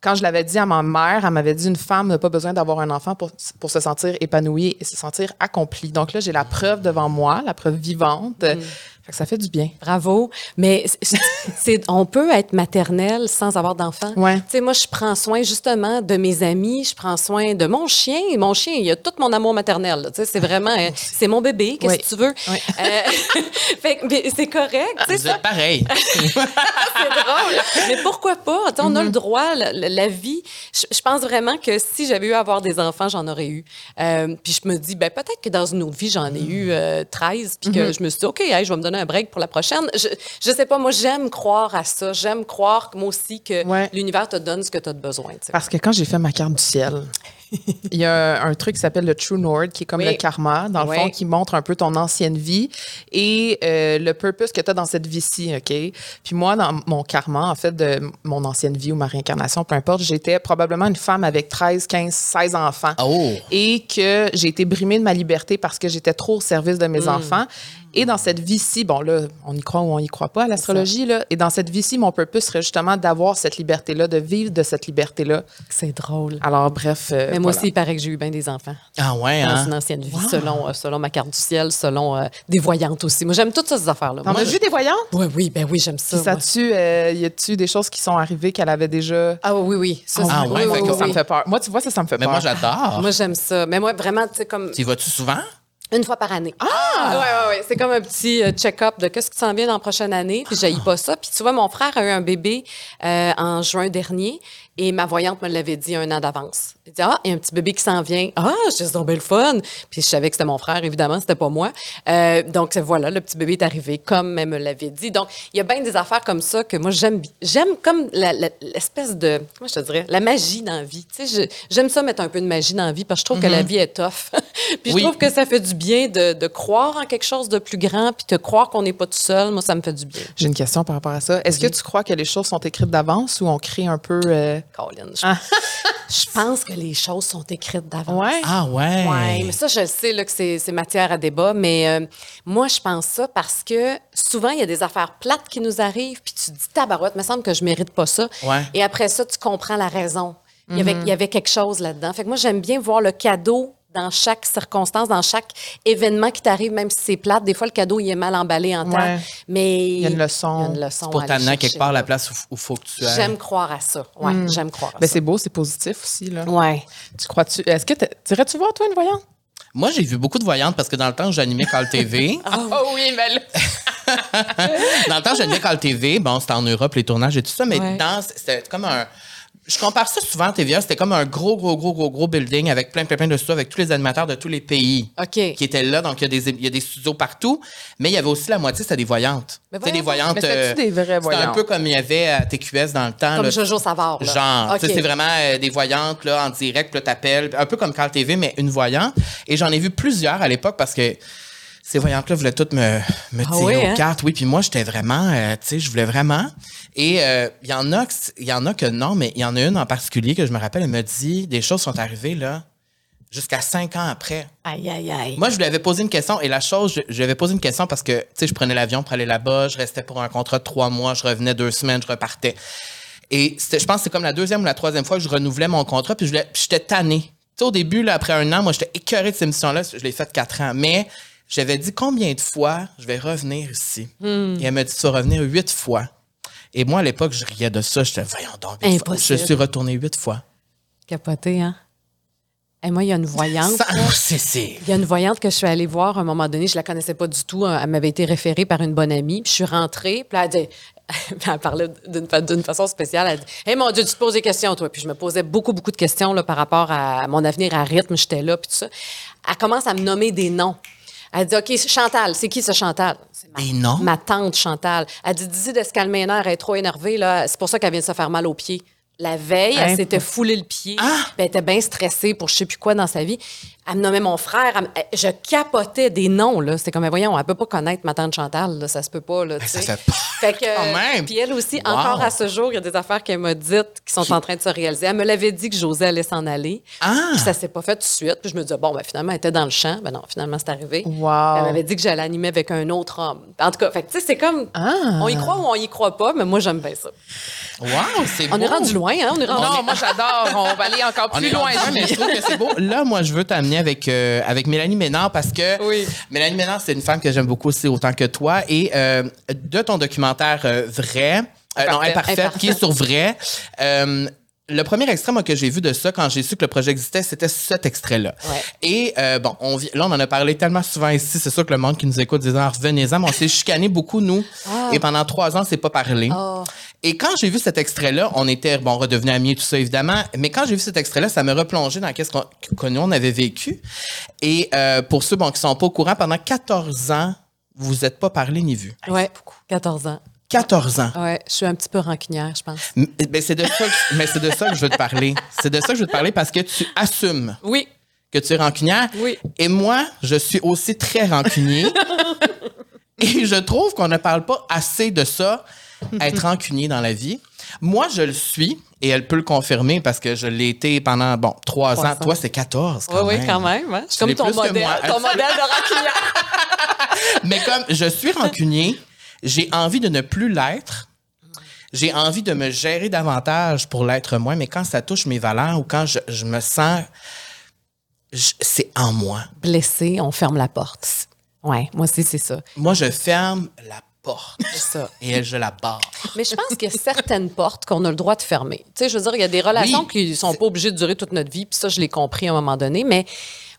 quand je l'avais dit à ma mère, elle m'avait dit une femme n'a pas besoin d'avoir un enfant pour, pour se sentir épanouie et se sentir accomplie. Donc là, j'ai la preuve devant moi, la preuve vivante. Mm. Fait que ça fait du bien. Bravo. Mais c'est- on peut être maternelle sans avoir d'enfant. Ouais. Tu sais, moi, je prends soin justement de mes amis, je prends soin de mon chien. Mon chien, il a tout mon amour maternel. là. Tu sais, c'est vraiment, euh, c'est mon bébé, qu'est-ce Oui. que tu veux? Oui. Euh, fait que, mais c'est correct. Vous êtes pareil. c'est drôle. Mais pourquoi pas? Tu sais, On a le droit, la, vie. Je, pense vraiment que si j'avais eu à avoir des enfants, j'en aurais eu. Euh, puis je me dis, ben, peut-être que dans une autre vie, j'en ai eu euh, 13, puis que je me suis dit, OK, hey, je vais me donner un break pour la prochaine. Je, je sais pas, moi, j'aime croire à ça. J'aime croire, moi aussi, que Ouais. l'univers te donne ce que tu as besoin. Parce que quand j'ai fait ma carte du ciel, il y a un truc qui s'appelle le True North, qui est comme Oui. le karma, dans le Oui. fond, qui montre un peu ton ancienne vie et euh, le purpose que tu as dans cette vie-ci, OK? Puis moi, dans mon karma, en fait, de mon ancienne vie ou ma réincarnation, peu importe, j'étais probablement une femme avec 13, 15, 16 enfants. Oh! Et que j'ai été brimée de ma liberté parce que j'étais trop au service de mes enfants. Et dans cette vie-ci, bon là, on y croit ou on y croit pas à l'astrologie, là. Et dans cette vie-ci, mon purpose serait justement d'avoir cette liberté-là, de vivre de cette liberté-là. C'est drôle. Alors, bref. euh, Mais moi voilà. aussi, il paraît que j'ai eu bien des enfants Ah ouais, dans hein? une ancienne vie, selon, euh, selon ma carte du ciel, selon euh, des voyantes aussi. Moi, j'aime toutes ces affaires-là. T'en as vu des voyantes? Oui, oui, ben oui, j'aime ça. Puis ça moi. tu euh, y a-tu des choses qui sont arrivées qu'elle avait déjà? Ah oui, oui. Ça, Ah oui, oui, ça me fait peur. Moi, tu vois, ça, ça me fait Mais peur. moi, j'adore. Moi, j'aime ça. Mais moi, vraiment, tu sais, comme Tu y vas-tu souvent? Une fois par année. Ah! Ouais, ouais, ouais. C'est comme un petit euh, check-up de qu'est-ce qui s'en vient dans la prochaine année. Puis, j'haïs pas ça. Puis, tu vois, mon frère a eu un bébé euh, en juin dernier et ma voyante me l'avait dit un an d'avance. Elle dit Ah, il y a un petit bébé qui s'en vient. Ah, je dis, donc, le fun. Puis, je savais que c'était mon frère, évidemment, c'était pas moi. Euh, donc, voilà, le petit bébé est arrivé comme elle me l'avait dit. Donc, il y a bien des affaires comme ça que moi, j'aime. J'aime comme l'espèce de. Comment je te dirais? La magie dans la vie. Tu sais, j'aime ça mettre un peu de magie dans la vie parce que je trouve que la vie est tough. puis, Oui. je trouve que ça fait du bien de, de croire en quelque chose de plus grand puis de croire qu'on n'est pas tout seul. Moi, ça me fait du bien. J'ai une question par rapport à ça. Est-ce que tu crois que les choses sont écrites d'avance ou on crée un peu. euh, Colin, je, je pense que les choses sont écrites d'avance. Ouais. Ah ouais. Ouais, mais ça, je le sais là, que c'est c'est matière à débat, mais euh, moi, je pense ça parce que souvent, il y a des affaires plates qui nous arrivent, puis tu te dis, tabarouette, me semble que je mérite pas ça. Ouais. Et après ça, tu comprends la raison. Il y avait, il y avait quelque chose là-dedans. Fait que moi, j'aime bien voir le cadeau dans chaque circonstance, dans chaque événement qui t'arrive, même si c'est plate. Des fois, le cadeau, il est mal emballé en temps. Ouais. Mais Il y a une leçon. Il y a une leçon Pour t'amener à quelque part la place où il faut que tu ailles. J'aime croire à ça. Ouais, j'aime croire à Ben, ça. c'est beau, c'est positif aussi. Là. Ouais. Tu crois-tu. Est-ce que t'irais-tu voir, toi, une voyante? Moi, j'ai vu beaucoup de voyantes parce que dans le temps, j'animais Call TV. Oh oui, mais là. dans le temps, j'animais Call TV. Bon, c'était en Europe, les tournages et tout ça, mais Ouais. dans, c'était comme un. Je compare ça souvent à TVA, c'était comme un gros, gros, gros, gros, gros building avec plein, plein, plein de studios avec tous les animateurs de tous les pays OK. qui étaient là. Donc, il y, a des, il y a des studios partout, mais il y avait aussi la moitié, c'était des voyantes. C'était des voyantes. Mais c'était-tu des vraies C'était un peu comme il y avait à TQS dans le temps. Comme là. Jojo Savard. là. Genre, OK. tu sais, c'est vraiment euh, des voyantes là, en direct, là, t'appelles, un peu comme Carl TV, mais une voyante. Et j'en ai vu plusieurs à l'époque parce que ces voyantes-là voulaient toutes me, me Ah tirer oui, aux hein? cartes. Oui, puis moi, j'étais vraiment, euh, tu sais, je voulais vraiment. Et euh, il y en a, il y en a que non, mais il y en a une en particulier que je me rappelle, elle me dit, des choses sont arrivées là jusqu'à cinq ans après. Aïe, aïe, aïe. Moi, je lui avais posé une question et la chose, je, je lui avais posé une question parce que, tu sais, je prenais l'avion pour aller là-bas, je restais pour un contrat de trois mois, je revenais deux semaines, je repartais. Et je pense que c'est comme la deuxième ou la troisième fois que je renouvelais mon contrat, puis j'étais tanné. Tu sais, au début, là, après un an, moi, j'étais écœuré de cette émission-là, je l'ai faite quatre ans, mais j'avais dit combien de fois je vais revenir ici? Et elle m'a dit, tu vas revenir huit fois. Et moi, à l'époque, je riais de ça, j'étais, voyons donc, huit fois. Impossible. Je suis retourné huit fois. Capoté, hein? Et moi, il y a une voyante. Il y a une voyante que je suis allée voir à un moment donné. Je la connaissais pas du tout. Elle m'avait été référée par une bonne amie. Puis je suis rentrée. Puis elle, dit- elle parlait d'une, fa- d'une façon spéciale. Elle dit Hey mon Dieu, tu te poses des questions, toi. Puis je me posais beaucoup, beaucoup de questions là, par rapport à mon avenir à rythme. J'étais là. Puis tout ça. Elle commence à me nommer des noms. Elle dit OK, Chantal, c'est qui ce Chantal? C'est ma, ma tante Chantal. Elle dit D'ici de se calmer les elle est trop énervée. Là. C'est pour ça qu'elle vient de se faire mal aux pieds. La veille, elle Hein? s'était foulé le pied. Ah! Puis elle était bien stressée pour je sais plus quoi dans sa vie. Elle me nommait mon frère. elle elle- je capotais des noms, là. C'est comme, mais voyons, elle peut pas connaître ma tante Chantal, là. Ça se peut pas, là. ça fait pas- Fait que, quand même. Puis elle aussi, Wow. encore à ce jour, il y a des affaires qu'elle m'a dites qui sont en train de se réaliser. Elle me l'avait dit que José allait s'en aller. Ah! Puis ça s'est pas fait tout de suite. Puis je me disais, bon, ben, finalement, elle était dans le champ. Ben non, finalement, c'est arrivé. Wow. Elle m'avait dit que j'allais animer avec un autre homme. En tout cas, fait tu sais, c'est comme, Ah. on y croit ou on y croit pas, mais moi, j'aime bien ça. Wow, c'est On beau. est rendu loin, hein? On est rendu Non, moi j'adore. On va aller encore On plus est loin. rendu loin, mais je trouve que c'est beau. Là, moi, je veux t'amener avec, euh, avec Mélanie Ménard parce que Oui. Mélanie Ménard, c'est une femme que j'aime beaucoup aussi autant que toi. Et euh, de ton documentaire euh, Vrai, non, Imparfait. imparfait, Imparfait. qui est sur Vrai, le premier extrait moi, que j'ai vu de ça quand j'ai su que le projet existait, c'était cet extrait-là. Ouais. Et euh, bon, on, là, on en a parlé tellement souvent ici. C'est sûr que le monde qui nous écoute disant Ah, revenez-en, mais on s'est chicané beaucoup, nous. Et pendant trois ans, on s'est pas parlé. Oh. Et quand j'ai vu cet extrait-là, on était, bon, redevenus amis et tout ça, évidemment. Mais quand j'ai vu cet extrait-là, ça me replongé dans qu'est-ce qu'on, que nous, on avait vécu. Et euh, pour ceux bon, qui sont pas au courant, pendant 14 ans, vous vous êtes pas parlé ni vu. Ouais, 14 ans. 14 ans. Ouais, je suis un petit peu rancunière, je pense. M- c'est de ça que, mais c'est de ça que je veux te parler. C'est de ça que je veux te parler parce que tu assumes Oui. que tu es rancunière. Oui. Et moi, je suis aussi très rancunier. Et je trouve qu'on ne parle pas assez de ça, être rancunier dans la vie. Moi, je le suis, et elle peut le confirmer parce que je l'ai été pendant, bon, trois Trois ans. ans. Toi, c'est 14 Oui, quand oui, même. quand même. hein. Je comme ton modèle, ton modèle de rancunière. Mais comme je suis rancunier, j'ai envie de ne plus l'être. J'ai envie de me gérer davantage pour l'être moins, mais quand ça touche mes valeurs ou quand je, je me sens, c'est en moi. Blessé, on ferme la porte. Ouais, moi aussi, c'est ça. Moi, je ferme la porte C'est ça. et elle, je la barre. Mais je pense qu'il y a certaines portes qu'on a le droit de fermer. Tu sais, je veux dire, il y a des relations Oui, qui sont pas obligées de durer toute notre vie, puis ça, je l'ai compris à un moment donné. Mais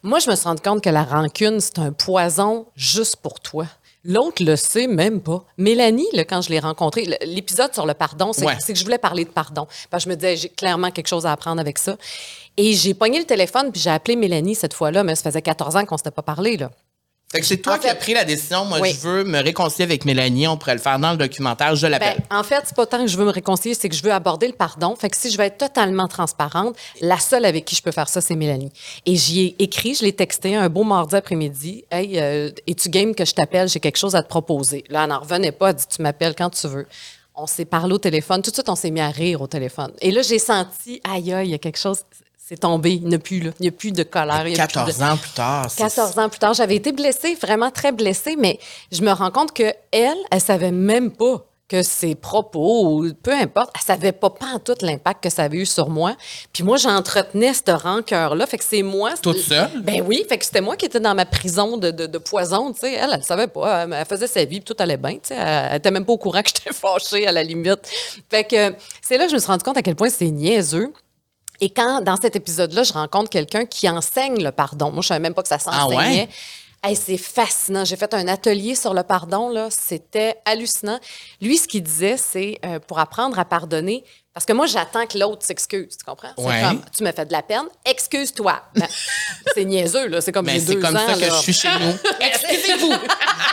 moi, je me suis rendu compte que la rancune, c'est un poison juste pour toi. L'autre le sait même pas. Mélanie, là, quand je l'ai rencontrée, l'épisode sur le pardon, c'est Ouais. que je voulais parler de pardon. Parce que je me disais, j'ai clairement quelque chose à apprendre avec ça. Et j'ai pogné le téléphone, puis j'ai appelé Mélanie cette fois-là, mais ça faisait 14 ans qu'on s'était pas parlé. Là. Fait que c'est toi En qui as pris la décision. Moi, Oui. je veux me réconcilier avec Mélanie. On pourrait le faire dans le documentaire. Je Ben, l'appelle. en fait, c'est pas tant que je veux me réconcilier, c'est que je veux aborder le pardon. Fait que si je veux être totalement transparente, la seule avec qui je peux faire ça, c'est Mélanie. Et j'y ai écrit, je l'ai texté un beau mardi après-midi. Hey, euh, es-tu game que je t'appelle? J'ai quelque chose à te proposer. Là, elle n'en revenait pas. Elle dit, tu m'appelles quand tu veux. On s'est parlé au téléphone. Tout de suite, on s'est mis à rire au téléphone. Et là, j'ai senti, aïe, aïe, il y a quelque chose. C'est tombé. Il n'y a plus, là. Il n'y a plus de colère. il y a plus de- 14 ans plus tard. c'est- 14 ans plus tard, j'avais été blessée, vraiment très blessée, mais je me rends compte que elle, elle savait même pas que ses propos, ou peu importe, elle savait pas pas tout l'impact que ça avait eu sur moi. Puis moi, j'entretenais cette rancœur-là. Fait que c'est moi. Toute seule? Ben oui. Fait que c'était moi qui étais dans ma prison de, de, de poison, tu sais. Elle, elle savait pas. Elle, elle faisait sa vie, puis tout allait bien, tu sais. Elle, elle était même pas au courant que j'étais fâchée, à la limite. Fait que c'est là que je me suis rendu compte à quel point c'est niaiseux. Et quand, dans cet épisode-là, je rencontre quelqu'un qui enseigne le pardon. Moi, je savais même pas que ça Ah ouais? s'enseignait. Hey, c'est fascinant. J'ai fait un atelier sur le pardon, là. C'était hallucinant. Lui, ce qu'il disait, c'est euh, pour apprendre à pardonner. Parce que moi, j'attends que l'autre s'excuse. Tu comprends? C'est Ouais. comme, tu m'as fait de la peine, excuse-toi. Ben, c'est niaiseux, là. C'est comme j'ai c'est comme ans, ça que là. je suis chez nous. Excusez-vous.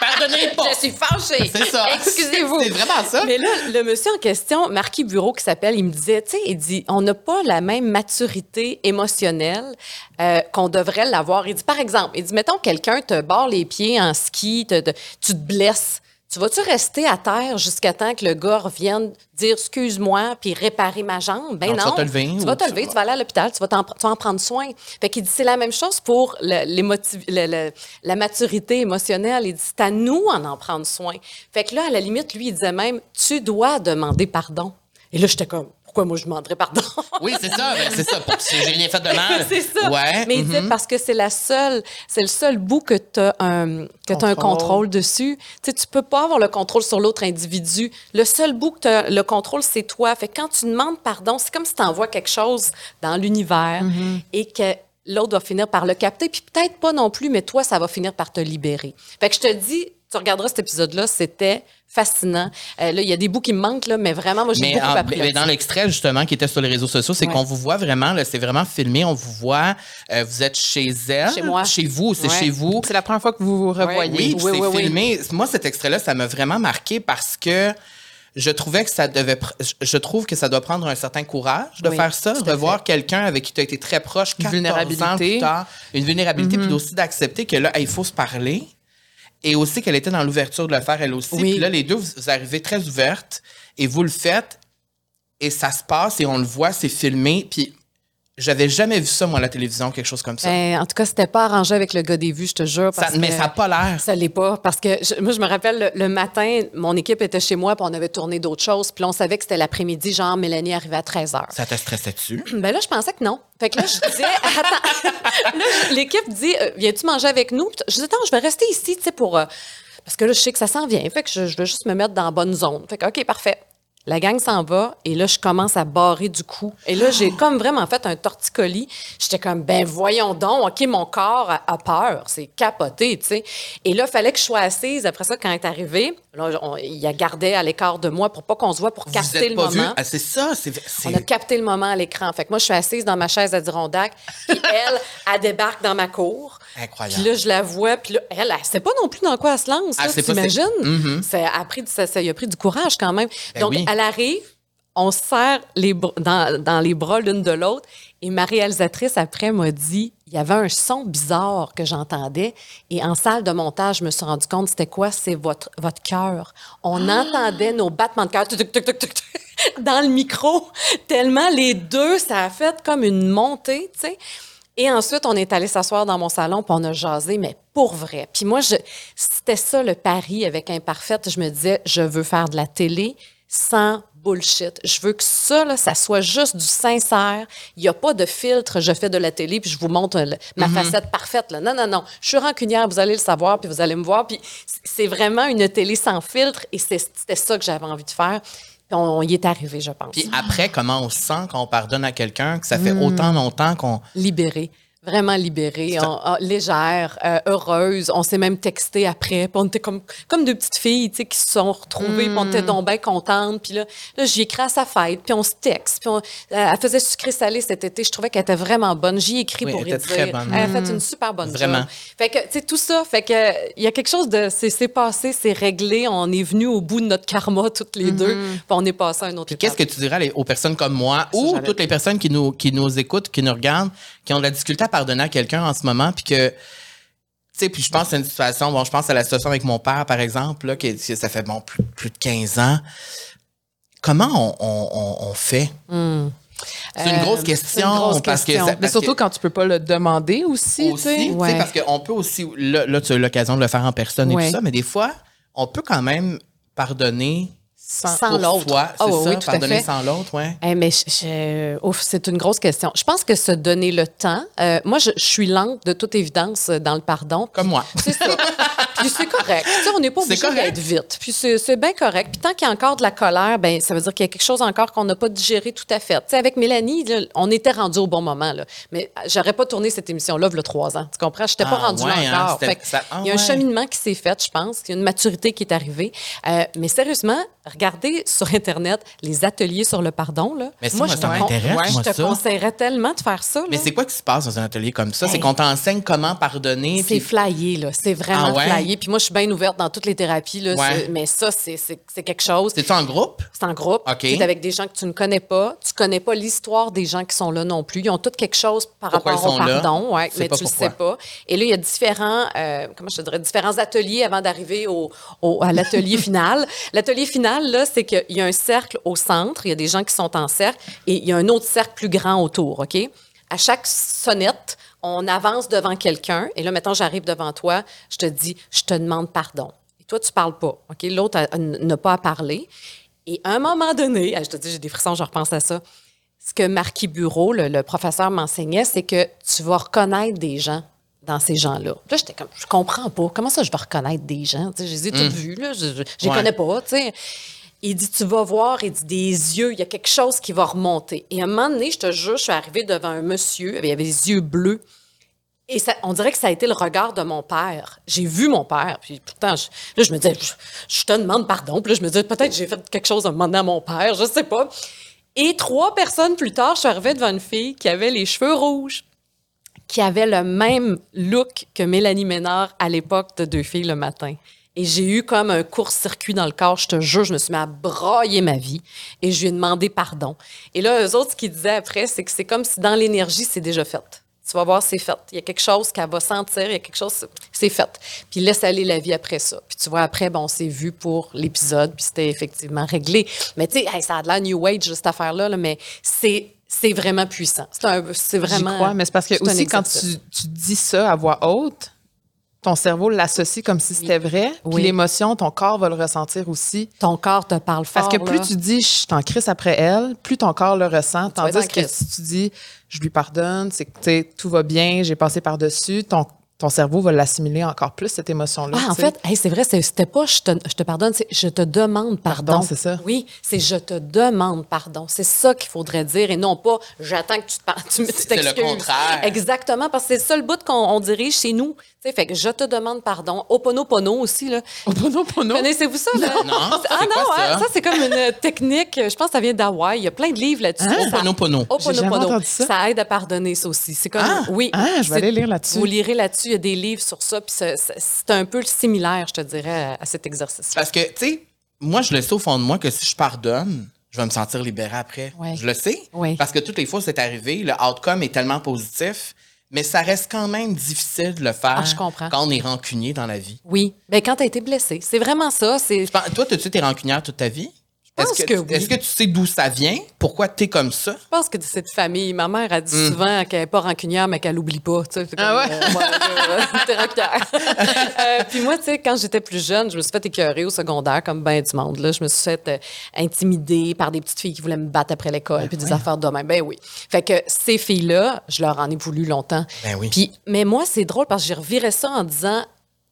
Pardonnez pas. Je suis fâchée. C'est ça. Excusez-vous. C'est vraiment ça. Mais là, le monsieur en question, Marquis Bureau, qui s'appelle, il me disait, tu sais, il dit, on n'a pas la même maturité émotionnelle euh, qu'on devrait l'avoir. Il dit, par exemple, il dit, mettons, quelqu'un te barre les pieds en ski, te- te- tu te blesses. Tu vas-tu rester à terre jusqu'à temps que le gars revienne dire excuse-moi puis réparer ma jambe? Ben Non, non. tu vas te lever Tu vas te lever, tu vas aller à l'hôpital, tu vas, t'en- tu vas en prendre soin. Fait qu'il dit c'est la même chose pour le- l'émotiv- le- le- la maturité émotionnelle. Il dit c'est à nous en en prendre soin. Fait que là, à la limite, lui, il disait même tu dois demander pardon. Et là, j'étais comme pourquoi moi je demanderais pardon? Oui, c'est ça. ben, c'est ça. Pour que j'ai rien fait de mal. c'est ça. Ouais. Mais disait mhm. parce que c'est la seule, c'est le seul bout que tu as un, que t'as un Contrôle. dessus. Tu sais, tu peux pas avoir le contrôle sur l'autre individu. Le seul bout que tu as le contrôle, c'est toi. Fait que quand tu demandes pardon, c'est comme si tu envoies quelque chose dans l'univers Mm-hmm. et que l'autre va finir par le capter. Puis peut-être pas non plus, mais toi, ça va finir par te libérer. Fait que je te dis, tu regarderas cet épisode-là, c'était fascinant. Euh, là, il y a des bouts qui me manquent, là, mais vraiment, moi, j'ai beaucoup en- appris. mais dans l'extrait, justement, qui était sur les réseaux sociaux, c'est Ouais. qu'on vous voit vraiment, là, c'est vraiment filmé, on vous voit, euh, vous êtes chez elle. Chez moi. Chez vous, c'est Ouais. chez vous. C'est la première fois que vous vous revoyez. Oui, c'est oui, oui. filmé. Moi, cet extrait-là, ça m'a vraiment marqué parce que je trouvais que ça devait, je- trouve que ça doit prendre un certain courage de Oui, faire ça, de voir quelqu'un avec qui tu as été très proche, 14 ans vulnérabilité. plus tard, une vulnérabilité, puis aussi d'accepter que là, hey, il faut se parler. Et aussi qu'elle était dans l'ouverture de le faire, elle aussi. Oui. Puis là, les deux, vous, arrivez très ouvertes et vous le faites et ça se passe et on le voit, c'est filmé. Puis j'avais jamais vu ça, moi, à la télévision, quelque chose comme ça. Ben, en tout cas, c'était pas arrangé avec le gars des vues, je te jure. Ça- mais que- ça n'a pas l'air. Ça l'est pas, parce que je- moi, je me rappelle, le, le matin, mon équipe était chez moi, puis on avait tourné d'autres choses, puis là, on savait que c'était l'après-midi, genre Mélanie arrivait à 13 h. Ça te stressait dessus? Ben là, je pensais que non. Fait que là, je disais, attends, là, l'équipe dit, euh, viens-tu manger avec nous? Puis Je dis, attends, je vais rester ici, tu sais, pour. euh, parce que là, je sais que ça s'en vient. Fait que je, je veux juste me mettre dans la bonne zone. Fait que, OK, parfait. La gang s'en va et là, je commence à barrer du cou. Et là, j'ai comme vraiment fait un torticolis. J'étais comme, ben voyons donc, OK, mon corps a, a peur. C'est capoté, tu sais. Et là, il fallait que je sois assise. Après ça, quand elle est arrivé, là, on- il a gardé à l'écart de moi pour pas qu'on se voit, pour Vous capter êtes le pas moment. Ah, c'est ça, c'est. c'est- On a capté le moment à l'écran. Fait que moi, je suis assise dans ma chaise à Dirondac, puis elle, elle débarque dans ma cour. Incroyable. Puis là, je la vois, puis là, elle, elle sait pas non plus dans quoi elle se lance. Ah, T'imagines? Ça a pris, du- ça, ça a pris du courage quand même. Ben Donc, oui. elle arrive, on se serre les dans, dans les bras l'une de l'autre, et ma réalisatrice, après, m'a dit, il y avait un son bizarre que j'entendais, et en salle de montage, je me suis rendu compte, c'était quoi? C'est votre, votre cœur. On Ah! entendait nos battements de cœur dans le micro, tellement les deux, ça a fait comme une montée, tu sais. Et ensuite, on est allé s'asseoir dans mon salon, puis on a jasé, mais pour vrai. Puis moi, c'était ça le pari avec Imparfaite. Je me disais, je veux faire de la télé sans bullshit. Je veux que ça, là, ça soit juste du sincère. Il n'y a pas de filtre, je fais de la télé, puis je vous montre le- ma facette parfaite. Là. Non, non, non. Je suis rancunière, vous allez le savoir, puis vous allez me voir. Puis c'est vraiment une télé sans filtre, et c'était ça que j'avais envie de faire. On, y est arrivé, je pense. Puis après, comment on se sent quand on pardonne à quelqu'un, que ça Hmm. fait autant longtemps qu'on. libérée. Vraiment libérée, on- on- légère, euh, heureuse. On s'est même texté après. Puis on était comme, comme deux petites filles tu sais, qui se sont retrouvées. Puis on était Hmm. donc bien contentes. Puis là, là j'y écris à sa fête. Puis on se texte. Puis on- elle faisait sucré salé cet été. Je trouvais qu'elle était vraiment bonne. J'y ai écrit Oui, pour elle était très dire. bonne. Elle a fait une super bonne Vraiment. job. Fait que, tu sais, tout ça, fait que, il y a quelque chose de. C'est passé, c'est réglé. On est venu au bout de notre karma, toutes les deux. Puis on est passé à un autre qu'est-ce que tu dirais aux personnes comme moi ou toutes les personnes qui nous, qui nous écoutent, qui nous regardent, qui ont de la difficulté à pardonner à quelqu'un en ce moment, puis que. Tu sais, puis je pense à une situation, bon, je pense à la situation avec mon père, par exemple, là, que, ça fait bon, plus, plus de 15 ans. Comment on, on, on- on fait? C'est une Euh, grosse c'est question. une grosse parce question. que ça- Mais surtout que- quand tu peux pas le demander aussi, tu sais. aussi, Ouais. parce qu'on peut aussi, là, là, tu as eu l'occasion de le faire en personne et tout ça, mais des fois, on peut quand même pardonner Sans- Sans l'autre. Ah C'est oui, ça, oui, tout à pardonner fait. sans l'autre, ouais. Eh, mais je- je- ouf, c'est une grosse question. Je pense que se donner le temps. euh, moi, je, je suis lente de toute évidence euh, dans le pardon. Comme moi. C'est ça. Puis c'est correct. Tu sais, on n'est pas obligé d'être vite. Puis c'est c'est bien correct. Puis tant qu'il y a encore de la colère, ben ça veut dire qu'il y a quelque chose encore qu'on n'a pas digéré tout à fait. Tu sais, avec Mélanie, là, on était rendu au bon moment. Là. Mais j'aurais pas tourné cette émission-là, il y a trois ans. Tu comprends? Je n'étais pas Ah, rendue ouais, hein, encore. ça- ah, il y a un ouais. cheminement qui s'est fait, je pense. Il y a une maturité qui est arrivée. Euh, mais sérieusement, regardez sur Internet les ateliers sur le pardon. Là. Mais ça, moi, je ça m'intéresse, ouais, moi, Je te ça. conseillerais tellement de faire ça. Mais là. c'est quoi qui se passe dans un atelier comme ça? C'est qu'on t'enseigne comment pardonner. C'est puis- flyé, là. C'est vraiment Ah ouais? Puis moi, je suis bien ouverte dans toutes les thérapies, là. Ouais. C'est- Mais ça, c'est- c'est c'est quelque chose. C'est-tu en groupe? C'est en groupe. C'est avec des gens que tu ne connais pas. Tu connais pas l'histoire des gens qui sont là non plus. Ils ont tous quelque chose par Pourquoi rapport au pardon, ouais, mais tu le pourquoi. sais pas. Et là, il y a différents, euh, comment je dirais, différents ateliers avant d'arriver au, au- à l'atelier final. L'atelier final, là, c'est qu'il y a un cercle au centre. Il y a des gens qui sont en cercle et il y a un autre cercle plus grand autour, OK? À chaque sonnette, on avance devant quelqu'un. Et là, maintenant, j'arrive devant toi. Je te dis, je te demande pardon. Et toi, tu parles pas, OK? L'autre n'a pas à parler. Et à un moment donné, ah, je te dis, j'ai des frissons, je repense à ça. Ce que Marquis Bureau, le, le professeur, m'enseignait, c'est que tu vas reconnaître des gens dans ces gens-là. Puis Là, j'étais comme, je comprends pas. Comment ça, je vais reconnaître des gens? Tu sais, je les ai tous vus, là. Je, je, je les Ouais. connais pas, tu sais. Il dit, tu vas voir, il dit, des yeux, il y a quelque chose qui va remonter. Et à un moment donné, je te jure, je suis arrivée devant un monsieur, il avait les yeux bleus. Et on dirait que ça a été le regard de mon père. J'ai vu mon père, puis pourtant, je, là, je me disais, je, je te demande pardon. Puis là, je me disais, peut-être j'ai fait quelque chose à demander à mon père, je sais pas. Et trois personnes plus tard, je suis arrivée devant une fille qui avait les cheveux rouges, qui avait le même look que Mélanie Ménard à l'époque de Deux filles le matin. Et j'ai eu comme un court-circuit dans le corps, je te jure, je me suis mis à brailler ma vie et je lui ai demandé pardon. Et là, eux autres, ce qu'ils disaient après, c'est que c'est comme si dans l'énergie, c'est déjà fait. Tu vas voir, c'est fait. Il y a quelque chose qu'elle va sentir, il y a quelque chose, c'est fait. Puis laisse aller la vie après ça. Puis tu vois, après, bon, c'est vu pour l'épisode, puis c'était effectivement réglé. Mais tu sais, hey, ça a de la New Age, cette affaire-là, là, mais c'est c'est vraiment puissant. C'est c'est J'y vraiment. crois, mais c'est parce que aussi quand tu dis ça à voix haute, ton cerveau l'associe comme si c'était vrai. Puis Oui. l'émotion, ton corps va le ressentir aussi. Ton corps te parle fort. Parce que plus là. tu dis je suis en crise après elle, plus ton corps le ressent. Tandis que crise. si tu dis je lui pardonne, c'est que tout va bien, j'ai passé par-dessus, ton, ton cerveau va l'assimiler encore plus, cette émotion-là. Ah, en fait, hey, c'est vrai, c'était pas je te, je te pardonne, c'est je te demande pardon. Pardon, c'est ça. Oui, c'est je te demande pardon. C'est ça qu'il faudrait dire et non pas j'attends que tu te tu C'est le t'excuses. contraire. Exactement, parce que c'est le seul bout qu'on on dirige chez nous. Tu sais, fait que je te demande pardon. Oponopono aussi, là. Oponopono. Connaissez-vous ça, là? Non, Ah c'est non, quoi ça? hein, ça, c'est comme une technique, je pense que ça vient d'Hawaï. Il y a plein de livres là-dessus. Hein? Ça- Oponopono. J'ai jamais Oponopono. entendu ça. aide à pardonner, ça aussi. C'est comme, Ah! oui. Ah, je vais aller lire là-dessus. Vous lirez là-dessus, il y a des livres sur ça, puis c'est- un peu similaire, je te dirais, à, cet exercice. Parce que, tu sais, moi, je le sais au fond de moi que si je pardonne, je vais me sentir libéré après. Ouais. Je le sais. Ouais. Parce que toutes les fois, c'est arrivé, le outcome est tellement positif, mais ça reste quand même difficile de le faire Ah, je comprends. quand on est rancunier dans la vie. Oui. Ben, quand tu as été blessé, c'est vraiment ça. Toi, as-tu été rancunière toute ta vie? Est-ce que, que tu- oui. est-ce que tu sais d'où ça vient? Pourquoi tu es comme ça? Je pense que de cette famille, ma mère a dit Mm. souvent qu'elle n'est pas rancunière, mais qu'elle n'oublie pas. tu sais, c'est Ah ouais? euh, ouais, euh, rancunière. Euh, puis moi, tu sais, quand j'étais plus jeune, je me suis fait écœurer au secondaire, comme ben du monde. Là. Je me suis fait euh, intimider par des petites filles qui voulaient me battre après l'école, puis des affaires de même. Ben oui. Fait que ces filles-là, je leur en ai voulu longtemps. Ben oui. Puis, mais moi, c'est drôle parce que j'ai reviré ça en disant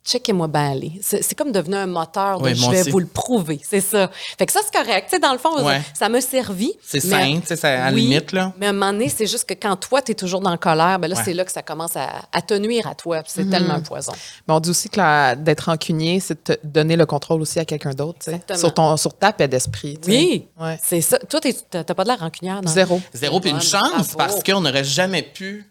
checkez-moi bien aller. C'est c'est comme devenu un moteur de Oui, je vais aussi. vous le prouver. C'est ça. Fait que ça, c'est correct. Tu sais, dans le fond, Ouais. ça m'a servi. C'est sain, tu sais, ça- à la Oui, limite, là. Mais à un moment donné, c'est juste que quand toi, tu es toujours dans la colère, ben là, Ouais. c'est là que ça commence à, à te nuire à toi. puis Mhm. C'est tellement un poison. Mais on dit aussi que la- d'être rancunier, c'est de te donner le contrôle aussi à quelqu'un d'autre, tu sur, ton, sur ta paix d'esprit. tu. Oui, Ouais. c'est ça. Toi, t'as t'as pas de la rancunière, non? Zéro. Zéro, puis une Bonne, chance, parce qu'on n'aurait jamais pu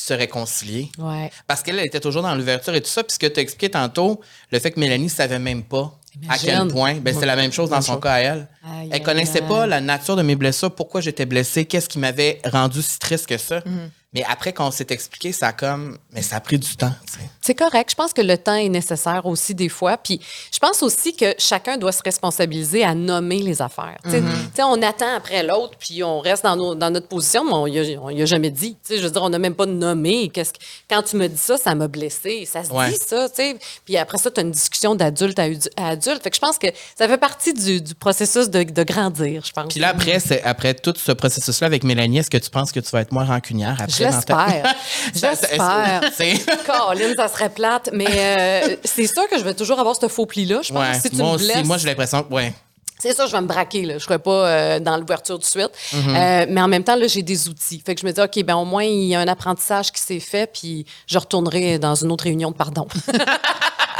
se réconcilier. Ouais. Parce qu'elle elle était toujours dans l'ouverture et tout ça. Puis ce que tu as expliqué tantôt, le fait que Mélanie ne savait même pas à quel point. Ben, c'est la même chose dans son cas à elle. Aïe, elle connaissait aïe. pas la nature de mes blessures, pourquoi j'étais blessée, qu'est-ce qui m'avait rendu si triste que ça. Mhm. Mais après, quand on s'est expliqué, ça a comme. Mais ça a pris du temps. tu sais. C'est correct. Je pense que le temps est nécessaire aussi des fois. Puis je pense aussi que chacun doit se responsabiliser à nommer les affaires. Tu sais- Mm-hmm. tu sais, on attend après l'autre, puis on reste dans, nos- dans notre position, mais on y a, on y a jamais dit. Tu sais, je veux dire, on n'a même pas nommé. Que- quand tu me dis ça, ça m'a blessé. Ça se Ouais. dit ça, tu sais. Puis après ça, tu as une discussion d'adulte à, adu- à adulte. Fait que je pense que ça fait partie du, du processus de, de grandir, je pense. Puis là, après, après tout ce processus-là avec Mélanie, est-ce que tu penses que tu vas être moins rancunière après? Ça- ça- J'espère. que- c'est- Colin, ça serait plate, mais euh, c'est sûr que je vais toujours avoir ce faux pli-là. Je pense Ouais, que si tu moi me aussi, blesses, moi j'ai l'impression que ouais. c'est sûr, je vais me braquer. Là. Je ne serai pas euh, dans l'ouverture de suite. Mm-hmm. Euh, mais en même temps, là, j'ai des outils. Fait que je me dis, OK, ben au moins, il y a un apprentissage qui s'est fait, puis je retournerai dans une autre réunion de pardon.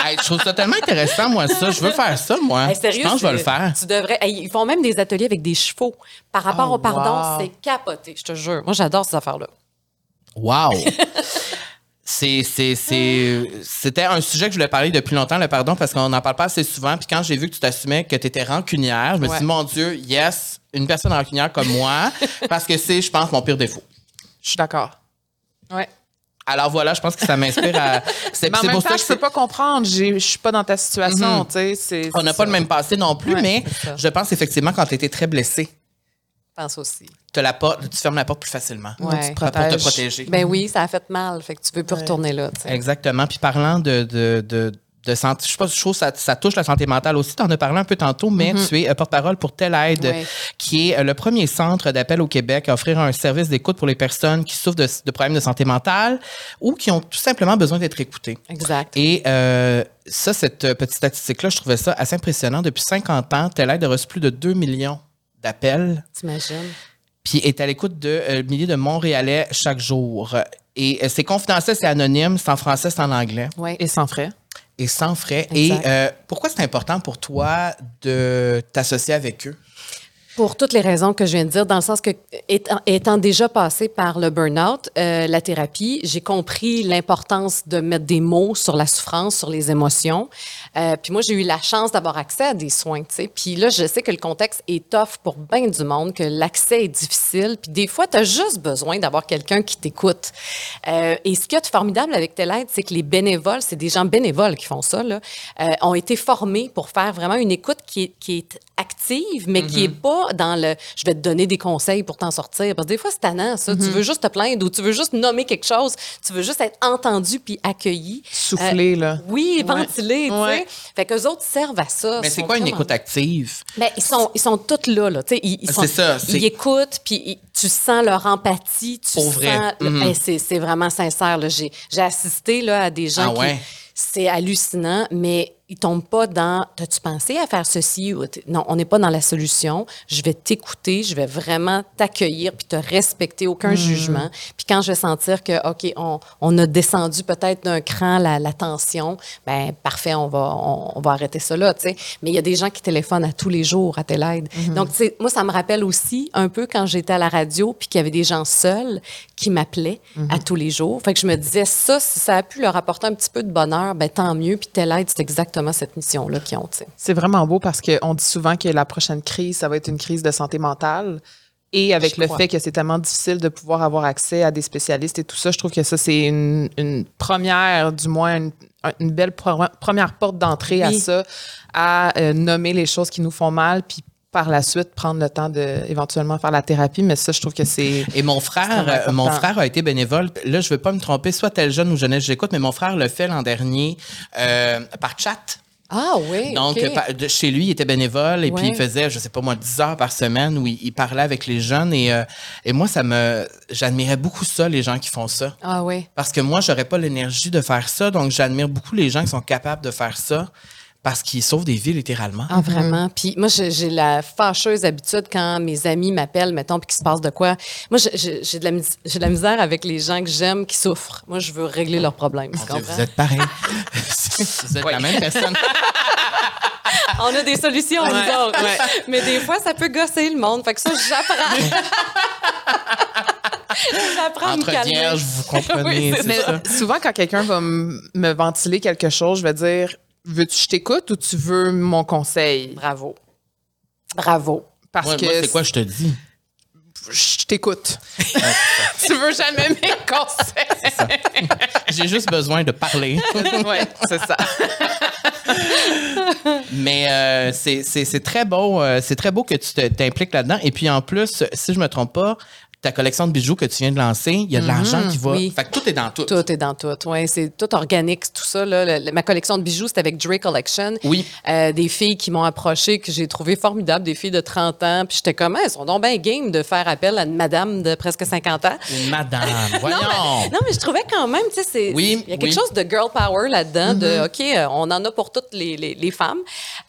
Hey, je trouve ça tellement intéressant, moi, ça. Je veux faire ça, moi. Hey, sérieux, je pense que je vais le faire. Tu devrais. Hey, ils font même des ateliers avec des chevaux. Par rapport Oh, au pardon, wow. c'est capoté, je te jure. Moi, j'adore ces affaires-là. Wow! C'était un sujet que je voulais parler depuis longtemps, le pardon, parce qu'on n'en parle pas assez souvent. Puis quand j'ai vu que tu t'assumais que tu étais rancunière, je me suis dit, mon Dieu, yes, une personne rancunière comme moi, parce que c'est, je pense, mon pire défaut. Je suis d'accord. Ouais. Alors voilà, je pense que ça m'inspire à. C'est, pour temps, ça je que peux c'est- pas comprendre. Je suis pas dans ta situation, tu sais. c'est- on n'a pas le même passé non plus, Ouais, mais je pense effectivement quand tu étais très blessée, Je pense aussi. te la porte, tu fermes la porte plus facilement. Ouais. Tu te Pour te protéger. Ben oui, ça a fait mal. Fait que tu veux plus retourner là. Exactement. Puis parlant de, de, de, de santé, je sais pas, je trouve que ça, ça touche la santé mentale aussi. Tu en as parlé un peu tantôt, mais tu es euh, porte-parole pour Telle Aide, qui est euh, le premier centre d'appel au Québec à offrir un service d'écoute pour les personnes qui souffrent de, de problèmes de santé mentale ou qui ont tout simplement besoin d'être écoutées. Exact. Et euh, ça, cette petite statistique-là, je trouvais ça assez impressionnant. Depuis 50 ans, Telle Aide a reçu plus de 2 millions d'appels T'imagines? puis est à l'écoute de euh, milliers de Montréalais chaque jour. Et euh, c'est confidentiel, c'est anonyme, c'est en français, c'est en anglais Oui. Et sans frais. et sans frais. Exact. Et euh, pourquoi c'est important pour toi de t'associer avec eux? Pour toutes les raisons que je viens de dire, dans le sens que, étant, étant déjà passé par le burn-out, euh, la thérapie, j'ai compris l'importance de mettre des mots sur la souffrance, sur les émotions. Euh, puis moi, j'ai eu la chance d'avoir accès à des soins, tu sais. Puis là, je sais que le contexte est tough pour bien du monde, que l'accès est difficile. Puis des fois, tu as juste besoin d'avoir quelqu'un qui t'écoute. Euh, et ce qui est formidable avec Telaide, c'est que les bénévoles, c'est des gens bénévoles qui font ça, là, euh, ont été formés pour faire vraiment une écoute qui est, qui est active, mais qui est pas dans le je vais te donner des conseils pour t'en sortir. Parce que des fois, c'est tannant, ça. Tu veux juste te plaindre ou tu veux juste nommer quelque chose. Tu veux juste être entendu puis accueilli. Souffler, là. Oui, ventiler, tu Ouais. Sais. Fait qu'eux autres servent à ça. Mais c'est sont quoi une écoute active? ben, ils sont, ils sont tous là, là. Tu sais, ils, ils sont, C'est ça, Ils écoutent, puis tu sens leur empathie, tu Pour sens. vrai. Mhm. Hey, c'est, vraiment sincère. J'ai, j'ai assisté là, à des gens Ah qui. ouais? C'est hallucinant, mais ils tombent pas dans. T'as-tu pensé à faire ceci ou non On n'est pas dans la solution. Je vais t'écouter, je vais vraiment t'accueillir puis te respecter, aucun jugement. Puis quand je vais sentir que ok, on, on a descendu peut-être d'un cran la, la tension, ben parfait, on va on, on va arrêter ça là, tu sais. Mais il y a des gens qui téléphonent à tous les jours à telle aide. Donc tu sais, moi ça me rappelle aussi un peu quand j'étais à la radio puis qu'il y avait des gens seuls qui m'appelaient à tous les jours. Fait que je me disais ça, si ça a pu leur apporter un petit peu de bonheur, ben tant mieux. Puis telle aide, c'est exactement cette mission-là qu'ils ont. C'est vraiment beau parce qu'on dit souvent que la prochaine crise, ça va être une crise de santé mentale. Et avec Je le crois. fait que c'est tellement difficile de pouvoir avoir accès à des spécialistes et tout ça, je trouve que ça, c'est une, une première, du moins, une, une belle pro- première porte d'entrée à ça, à euh, nommer les choses qui nous font mal, puis par la suite prendre le temps de éventuellement faire la thérapie. Mais ça, je trouve que c'est. Et mon frère, euh, mon frère a été bénévole. Là, je veux pas me tromper, soit tel jeune ou jeunesse, j'écoute, mais mon frère le fait l'an dernier euh, par chat. Ah oui. Donc, OK. par- de- chez lui, il était bénévole et puis il faisait, je sais pas moi, 10 heures par semaine où il, il parlait avec les jeunes. Et, euh, et moi, ça me, j'admirais beaucoup ça, les gens qui font ça. Ah oui. Parce que moi, j'aurais pas l'énergie de faire ça. Donc, j'admire beaucoup les gens qui sont capables de faire ça parce qu'ils sauvent des vies littéralement. Ah, vraiment. Puis moi, j'ai la fâcheuse habitude quand mes amis m'appellent, mettons, puis qu'il se passe de quoi. Moi, j'ai- de, la mis- j'ai de la misère avec les gens que j'aime qui souffrent. Moi, je veux régler leurs problèmes. Dieu, vous êtes pareil. vous êtes la même personne. On a des solutions, nous Ouais, autres. Mais des fois, ça peut gosser le monde. Fait que ça, j'apprends. j'apprends me Entre vierges, vous comprenez. Oui, Mais ça. souvent, quand quelqu'un va me ventiler quelque chose, je vais dire Veux-tu que je t'écoute ou tu veux mon conseil? Bravo. Bravo. Parce que moi, c'est quoi je te dis? je t'écoute. tu veux jamais mes conseils? J'ai juste besoin de parler. ouais, c'est ça. Mais euh, c'est- c'est c'est très beau, euh, c'est très beau que tu t'impliques là-dedans. Et puis en plus, si je me trompe pas, ta collection de bijoux que tu viens de lancer, il y a de l'argent qui va. oui. Fait que tout est dans tout. Tout est dans tout. Ouais, c'est tout organique, tout ça. Là. Le- le- ma collection de bijoux, c'est avec Dre Collection. Oui. Euh, des filles qui m'ont approché, que j'ai trouvé formidable, des filles de 30 ans. Puis j'étais comme, elles sont donc bien game de faire appel à une madame de presque 50 ans. Une madame, voyons. Non, mais je trouvais quand même, tu sais, c'est- Oui, il y a quelque oui. chose de girl power là-dedans, de OK, euh, on en a pour toutes les, les, les femmes.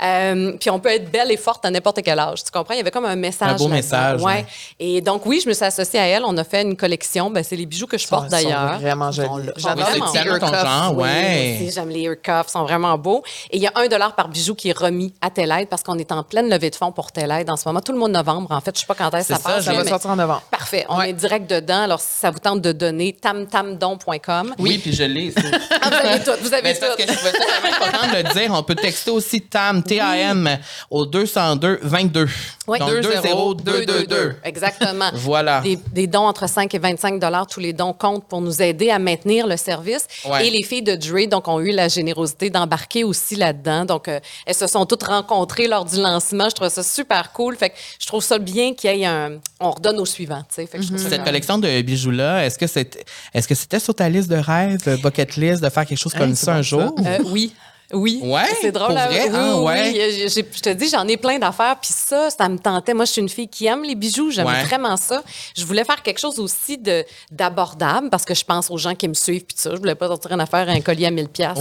Euh, puis on peut être belle et forte à n'importe quel âge. Tu comprends? Il y avait comme un message. Un beau message, Ouais. ouais. Et donc, oui, je me suis associée à elle. On a fait une collection. Ben, c'est les bijoux que je porte d'ailleurs. vraiment jolis. J'adore les sont petits vraiment ton ear cuffs, genre, oui, ouais. aussi, j'aime les ear cuffs, ils sont vraiment beaux. Et il y a un dollar par bijou qui est remis à Telaide parce qu'on est en pleine levée de fonds pour Telaide en ce moment. Tout le mois de novembre, en fait, je sais pas quand est-ce que ça passe. Ça va sortir en novembre. Parfait, on est direct dedans. Alors, si ça vous tente de donner, tamtamdon.com. Oui, puis je l'ai. Ah, vous avez tout, vous avez Mais c'est parce tout. que je trouvais ça quand même important de le dire. On peut texter aussi TAM, T-A-M, au 202 22. Oui. Donc 20222. Exactement. Voilà. Des, des dons entre 5 et 25 dollars, tous les dons comptent pour nous aider à maintenir le service. Ouais. Et les filles de Dre, donc, ont eu la générosité d'embarquer aussi là-dedans. Donc, euh, elles se sont toutes rencontrées lors du lancement. Je trouve ça super cool. Fait que je trouve ça bien qu'il y ait un... On redonne au suivant, je trouve ça Cette collection de bijoux-là, est-ce que c'était est-ce que c'était sur ta liste de rêves, euh, bucket list, de faire quelque chose comme ça un jour? Euh, oui. Oui. Ouais? C'est drôle. Hein? vrai? Oui, Ah, oui, ouais? oui. J'ai- j'ai- Je te dis, j'en ai plein d'affaires. Puis ça, ça me tentait. Moi, je suis une fille qui aime les bijoux. J'aime Ouais. vraiment ça. Je voulais faire quelque chose aussi de d'abordable parce que je pense aux gens qui me suivent. Puis ça, je voulais pas sortir une affaire un collier à 1000 pièces.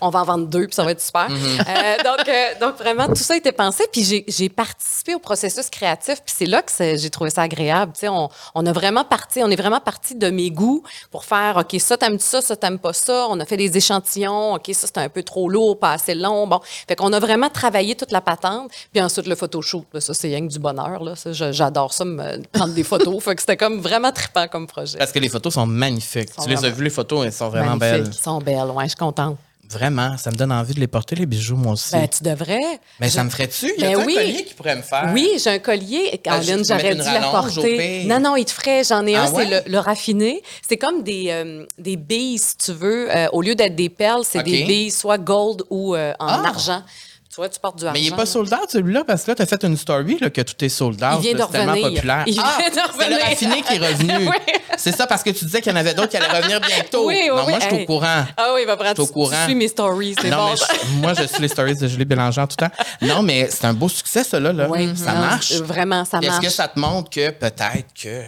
On va en vendre deux, puis ça va être super. Euh, donc, euh, donc, vraiment, tout ça été pensé. Puis j'ai- j'ai participé au processus créatif. Puis c'est là que c'est- j'ai trouvé ça agréable. Tu sais, on, on a vraiment parti, on est vraiment parti de mes goûts pour faire, OK, ça, t'aimes ça, ça, t'aimes pas ça? On a fait des échantillons. OK, ça, c'est un peu trop lourd. Court, pas assez long. Bon, fait qu'on a vraiment travaillé toute la patente. Puis ensuite, le photoshoot, ça, c'est rien que du bonheur. Là. J'adore ça, me prendre des photos. fait que c'était comme vraiment trippant comme projet. Parce que les photos sont magnifiques. Sont tu les as vues, les photos, elles sont vraiment magnifiques. belles. Ils sont belles, ouais, je suis contente. Vraiment, ça me donne envie de les porter, les bijoux, moi aussi. Ben, tu devrais. Mais Je- ça me ferait-tu? Y Ben a un oui. collier qui pourrait me faire? Oui, j'ai un collier. Ah, Caroline, j'aurais dû la porter. Non, non, il te ferait. J'en ai Ah un, ouais? c'est le, le raffiné. C'est comme des, euh, des billes, si tu veux. Euh, au lieu d'être des perles, c'est des billes soit gold ou euh, en Ah. argent. Tu vois, tu portes du argent. Mais il n'est pas sold out, celui-là, parce que là, tu as fait une story là, que tout est sold out. Il vient c'est tellement populaire. Il ah, vient de c'est le raffiné qui est revenu. Oui. C'est ça, parce que tu disais qu'il y en avait d'autres qui allaient revenir bientôt. Oui, oui, non, moi, je suis Hey. au courant. Ah oui, il va prendre. Je suis au courant. Tu suis mes stories, c'est non, bon. je- moi, je suis les stories de Julie Bélanger tout temps. Non, mais c'est un beau succès, ça, là. là. Oui, ça non, marche. Vraiment, ça Est-ce marche. que ça te montre que peut-être que.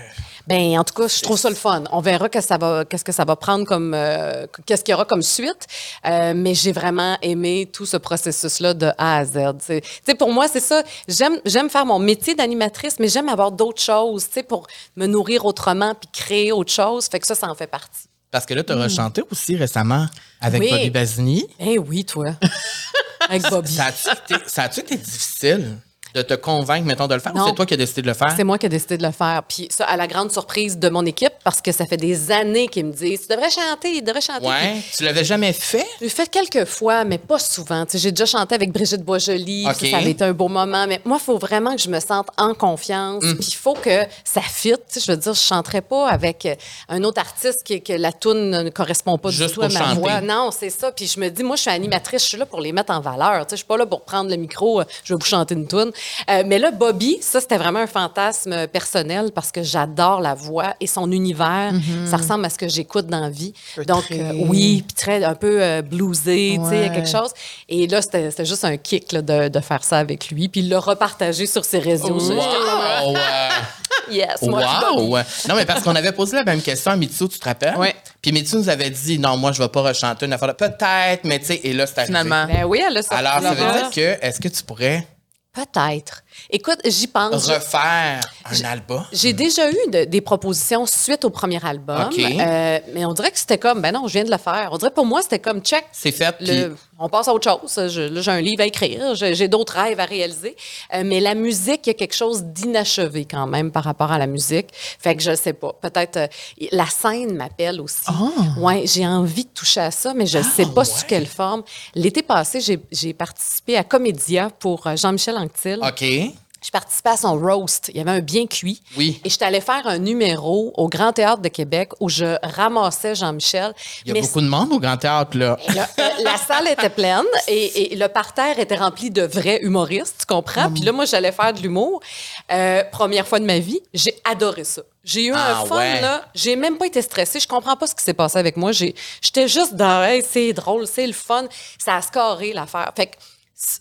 Ben, en tout cas, je trouve ça le fun. On verra que ça va, qu'est-ce que ça va prendre comme, euh, qu'est-ce qu'il y aura comme suite. Euh, mais j'ai vraiment aimé tout ce processus-là de A à Z. Tu sais, pour moi, c'est ça. J'aime, j'aime faire mon métier d'animatrice, mais j'aime avoir d'autres choses, tu sais, pour me nourrir autrement puis créer autre chose. Fait que ça, ça en fait partie. Parce que là, tu as rechanté aussi récemment avec. Oui. Bobby Basini. Eh oui, toi. Avec Bobby. Ça a-tu été, ça a-tu été difficile? De te convaincre, mettons, de le faire? Non. ou c'est toi qui as décidé de le faire? C'est moi qui ai décidé de le faire. Puis ça, à la grande surprise de mon équipe, parce que ça fait des années qu'ils me disent Tu devrais chanter, tu devrais chanter. Ouais. Tu l'avais jamais fait? J'ai fait quelques fois, mais pas souvent. J'ai déjà chanté avec Brigitte Boisjoli, OK. puis ça avait été un beau moment. Mais moi, il faut vraiment que je me sente en confiance. Mm. Puis il faut que ça fit. Tu sais, Je veux dire, je chanterais pas avec euh, un autre artiste qui, que la toune ne correspond pas Juste du tout à ma chanter. voix. Non, c'est ça. Puis je me dis, moi, je suis animatrice, je suis là pour les mettre en valeur. Je suis pas là pour prendre le micro, euh, je vais vous chanter une toune. Euh, mais là, Bobby, ça, c'était vraiment un fantasme personnel parce que j'adore la voix et son univers. Ça ressemble à ce que j'écoute dans la vie. peu Donc, très- euh, oui, puis très un peu euh, bluesé, tu sais, quelque chose. Et là, c'était juste un kick là, de, de faire ça avec lui. Puis il l'a repartagé sur ses réseaux. Comme, Wow! yes, moi. Wow! Non, mais parce qu'on avait posé la même question à Mitsu, tu te rappelles? Ouais. Puis Mitsu nous avait dit, non, moi, je vais pas rechanter une affaire. Peut-être, mais tu sais, et là, c'est arrivé. Finalement. Ben oui, elle a sorti Alors, ça veut dire que, est-ce que tu pourrais Peut-être. Écoute, j'y pense. refaire un album? J'ai déjà eu de- des propositions suite au premier album, euh, mais on dirait que c'était comme, ben non, je viens de le faire. On dirait pour moi, c'était comme check. C'est fait, Le- on passe à autre chose. J'ai un livre à écrire, j'ai d'autres rêves à réaliser. Euh, mais la musique, il y a quelque chose d'inachevé quand même par rapport à la musique. Fait que je sais pas. Peut-être euh, la scène m'appelle aussi. Ouais, j'ai envie de toucher à ça, mais je sais pas sous quelle forme. L'été passé, j'ai- participé à Comédia pour Jean-Michel Anctil. OK. Je participais à son roast. Il y avait un bien cuit. Oui. Et je allée faire un numéro au Grand Théâtre de Québec où je ramassais Jean-Michel. Il y a Mais beaucoup de monde au Grand Théâtre, là. euh, la salle était pleine et, et le parterre était rempli de vrais humoristes, tu comprends? Puis là, moi, j'allais faire de l'humour. Euh, première fois de ma vie, j'ai adoré ça. J'ai eu Ah un fun, ouais. là. J'ai même pas été stressée. Je comprends pas ce qui s'est passé avec moi. J'étais juste dans, hey, c'est drôle, c'est le fun. Ça a scoré l'affaire. Fait que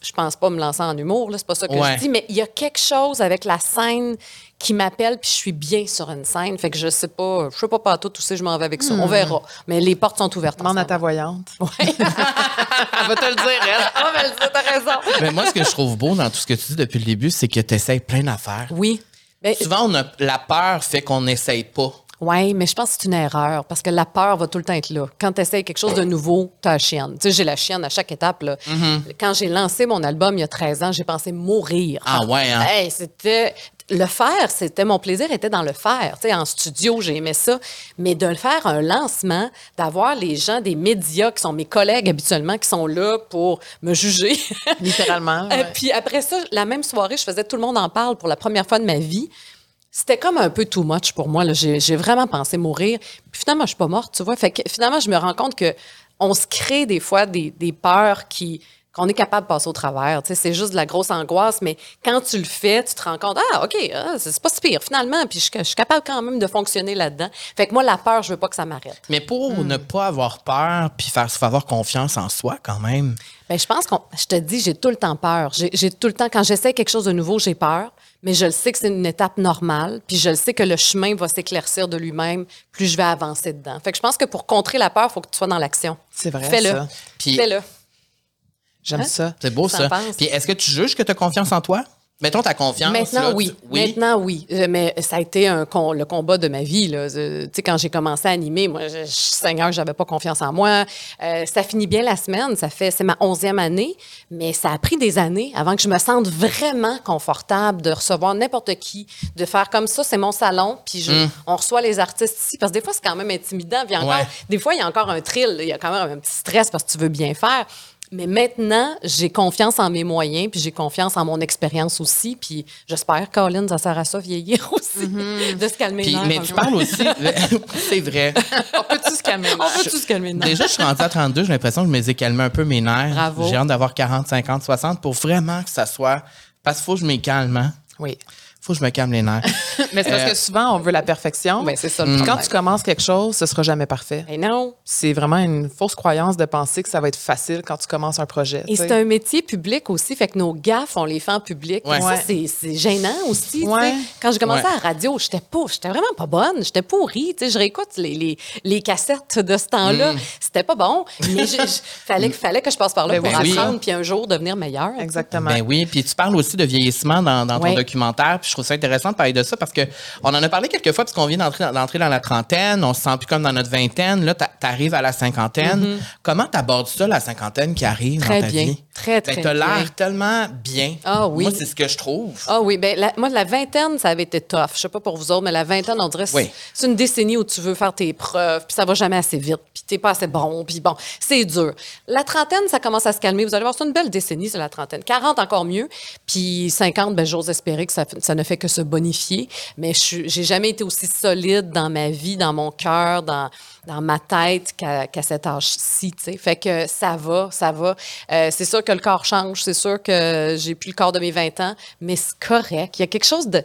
je pense pas me lancer en humour, là, c'est pas ça que Ouais. je dis, mais il y a quelque chose avec la scène qui m'appelle, puis je suis bien sur une scène. Fait que je sais pas, je sais pas pas tout, tu sais, je m'en vais avec ça. On verra. Mais les portes sont ouvertes. en Demande à ta voyante. Elle va te le dire, elle. Ah, mais elle t'as raison. Mais moi, ce que je trouve beau dans tout ce que tu dis depuis le début, c'est que tu essayes plein d'affaires. Oui. Ben, Souvent, on a, la peur fait qu'on n'essaye pas. Oui, mais je pense que c'est une erreur parce que la peur va tout le temps être là. Quand tu essaies quelque chose de nouveau, tu as la chienne. Tu sais, j'ai la chienne à chaque étape. Là. Quand j'ai lancé mon album il y a 13 ans, j'ai pensé mourir. Ah ouais, hein? Hey, c'était. Le faire, c'était mon plaisir était dans le faire. Tu sais, en studio, j'ai aimé ça. Mais de le faire un lancement, d'avoir les gens des médias qui sont mes collègues habituellement, qui sont là pour me juger. Littéralement. Ouais. puis après ça, la même soirée, je faisais Tout le monde en parle pour la première fois de ma vie. C'était comme un peu too much pour moi. J'ai vraiment pensé mourir. Puis finalement, je suis pas morte, tu vois. Fait que finalement, je me rends compte que on se crée des fois des, des peurs qui qu'on est capable de passer au travers. Tu sais, c'est juste de la grosse angoisse, mais quand tu le fais, tu te rends compte, ah, OK, ah, c'est pas si pire, finalement, puis je, je suis capable quand même de fonctionner là-dedans. Fait que moi, la peur, je veux pas que ça m'arrête. Mais pour ne pas avoir peur puis faire faire avoir confiance en soi quand même. Ben, je pense qu'on. Je te dis, j'ai tout le temps peur. J'ai j'ai tout le temps, quand j'essaie quelque chose de nouveau, j'ai peur. Mais je le sais que c'est une étape normale. Puis je le sais que le chemin va s'éclaircir de lui-même plus je vais avancer dedans. Fait que je pense que pour contrer la peur, il faut que tu sois dans l'action. C'est vrai, Fais-le. Fais-le. J'aime Hein? ça. c'est beau ça. penses? Puis est-ce que tu juges que tu as confiance en toi? Mettons ta confiance. Maintenant, là, oui. tu- Maintenant, oui. Euh, mais ça a été un le combat de ma vie. là. Euh, Tu sais, quand j'ai commencé à animer, moi, je, je, Seigneur, j'avais pas confiance en moi. Euh, ça finit bien la semaine. Ça fait, c'est ma onzième année, mais ça a pris des années avant que je me sente vraiment confortable de recevoir n'importe qui, de faire comme ça, c'est mon salon, puis je- on reçoit les artistes ici. Parce que des fois, c'est quand même intimidant. Puis encore, Ouais. des fois, il y a encore un thrill. Il y a quand même un petit stress parce que tu veux bien faire. Mais maintenant, j'ai confiance en mes moyens, puis j'ai confiance en mon expérience aussi, puis j'espère, Colin, ça sert à ça vieillir aussi, de se calmer Puis, mais tu parles aussi. c'est vrai. On peut-tu se calmer? On peut tous se calmer les nerfs. Déjà, je suis rendue à 32, j'ai l'impression que je me ai calmés un peu mes nerfs. Bravo. J'ai hâte d'avoir 40, 50, 60 pour vraiment que ça soit. Parce qu'il faut que je me calme, hein. Oui. Faut que je me calme les nerfs. Mais c'est parce Euh, que souvent, on veut la perfection. Ben, c'est ça le problème. quand tu commences quelque chose, ce sera jamais parfait. Mais non. C'est vraiment une fausse croyance de penser que ça va être facile quand tu commences un projet. Et c'est un métier public aussi, fait que nos gaffes, on les fait en public. Ouais. Ça, c'est- gênant aussi. Ouais. Quand j'ai commencé Ouais. à la radio, j'étais pas, j'étais vraiment pas bonne, j'étais pourrie. Je réécoute les, les, les cassettes de ce temps-là. Mm. C'était pas bon, mais je- je- fallait, fallait que je passe par là Ben pour oui. apprendre, puis un jour devenir meilleure. Exactement. Ben oui, puis tu parles aussi de vieillissement dans, dans ton Ouais. documentaire, puis je trouve ça intéressant de parler de ça parce que on en a parlé quelques fois parce qu'on vient d'entrer d'entrer dans la trentaine, on se sent plus comme dans notre vingtaine, là t'arrives à la cinquantaine. Comment t'abordes ça la cinquantaine qui arrive Mm-hmm. Très dans ta bien. vie? Très, Ben, très bien. l'air tellement bien. Ah oui. Moi c'est ce que je trouve. Ah oui, ben la- moi, la vingtaine, ça avait été tough. Je sais pas pour vous autres, mais la vingtaine, on dirait que c'est- Oui. c'est une décennie où tu veux faire tes preuves, puis ça va jamais assez vite, puis t'es pas assez bon, puis bon, c'est dur. La trentaine, ça commence à se calmer. Vous allez voir, c'est une belle décennie, c'est la trentaine. 40, encore mieux. Puis 50, ben j'ose espérer que ça, ne fait que se bonifier. Mais je j'ai jamais été aussi solide dans ma vie, dans mon cœur, dans, dans ma tête qu'à cet âge-ci, tu sais. Fait que ça va, ça va. Euh, c'est sûr que le corps change, c'est sûr que j'ai plus le corps de mes 20 ans, mais c'est correct. Il y a quelque chose de...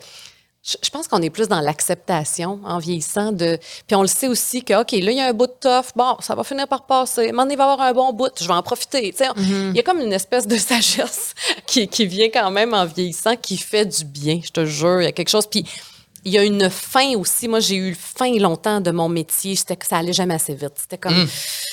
Je pense qu'on est plus dans l'acceptation en vieillissant. De... Puis on le sait aussi que, OK, là, il y a un bout de tough. Bon, ça va finir par passer. Donné, il va avoir un bon bout. Je vais en profiter. Tu sais, Il y a comme une espèce de sagesse qui, qui vient quand même en vieillissant qui fait du bien, je te jure. Il y a quelque chose. Puis il y a une fin aussi. Moi, j'ai eu faim longtemps de mon métier. C'était que ça allait jamais assez vite. C'était comme,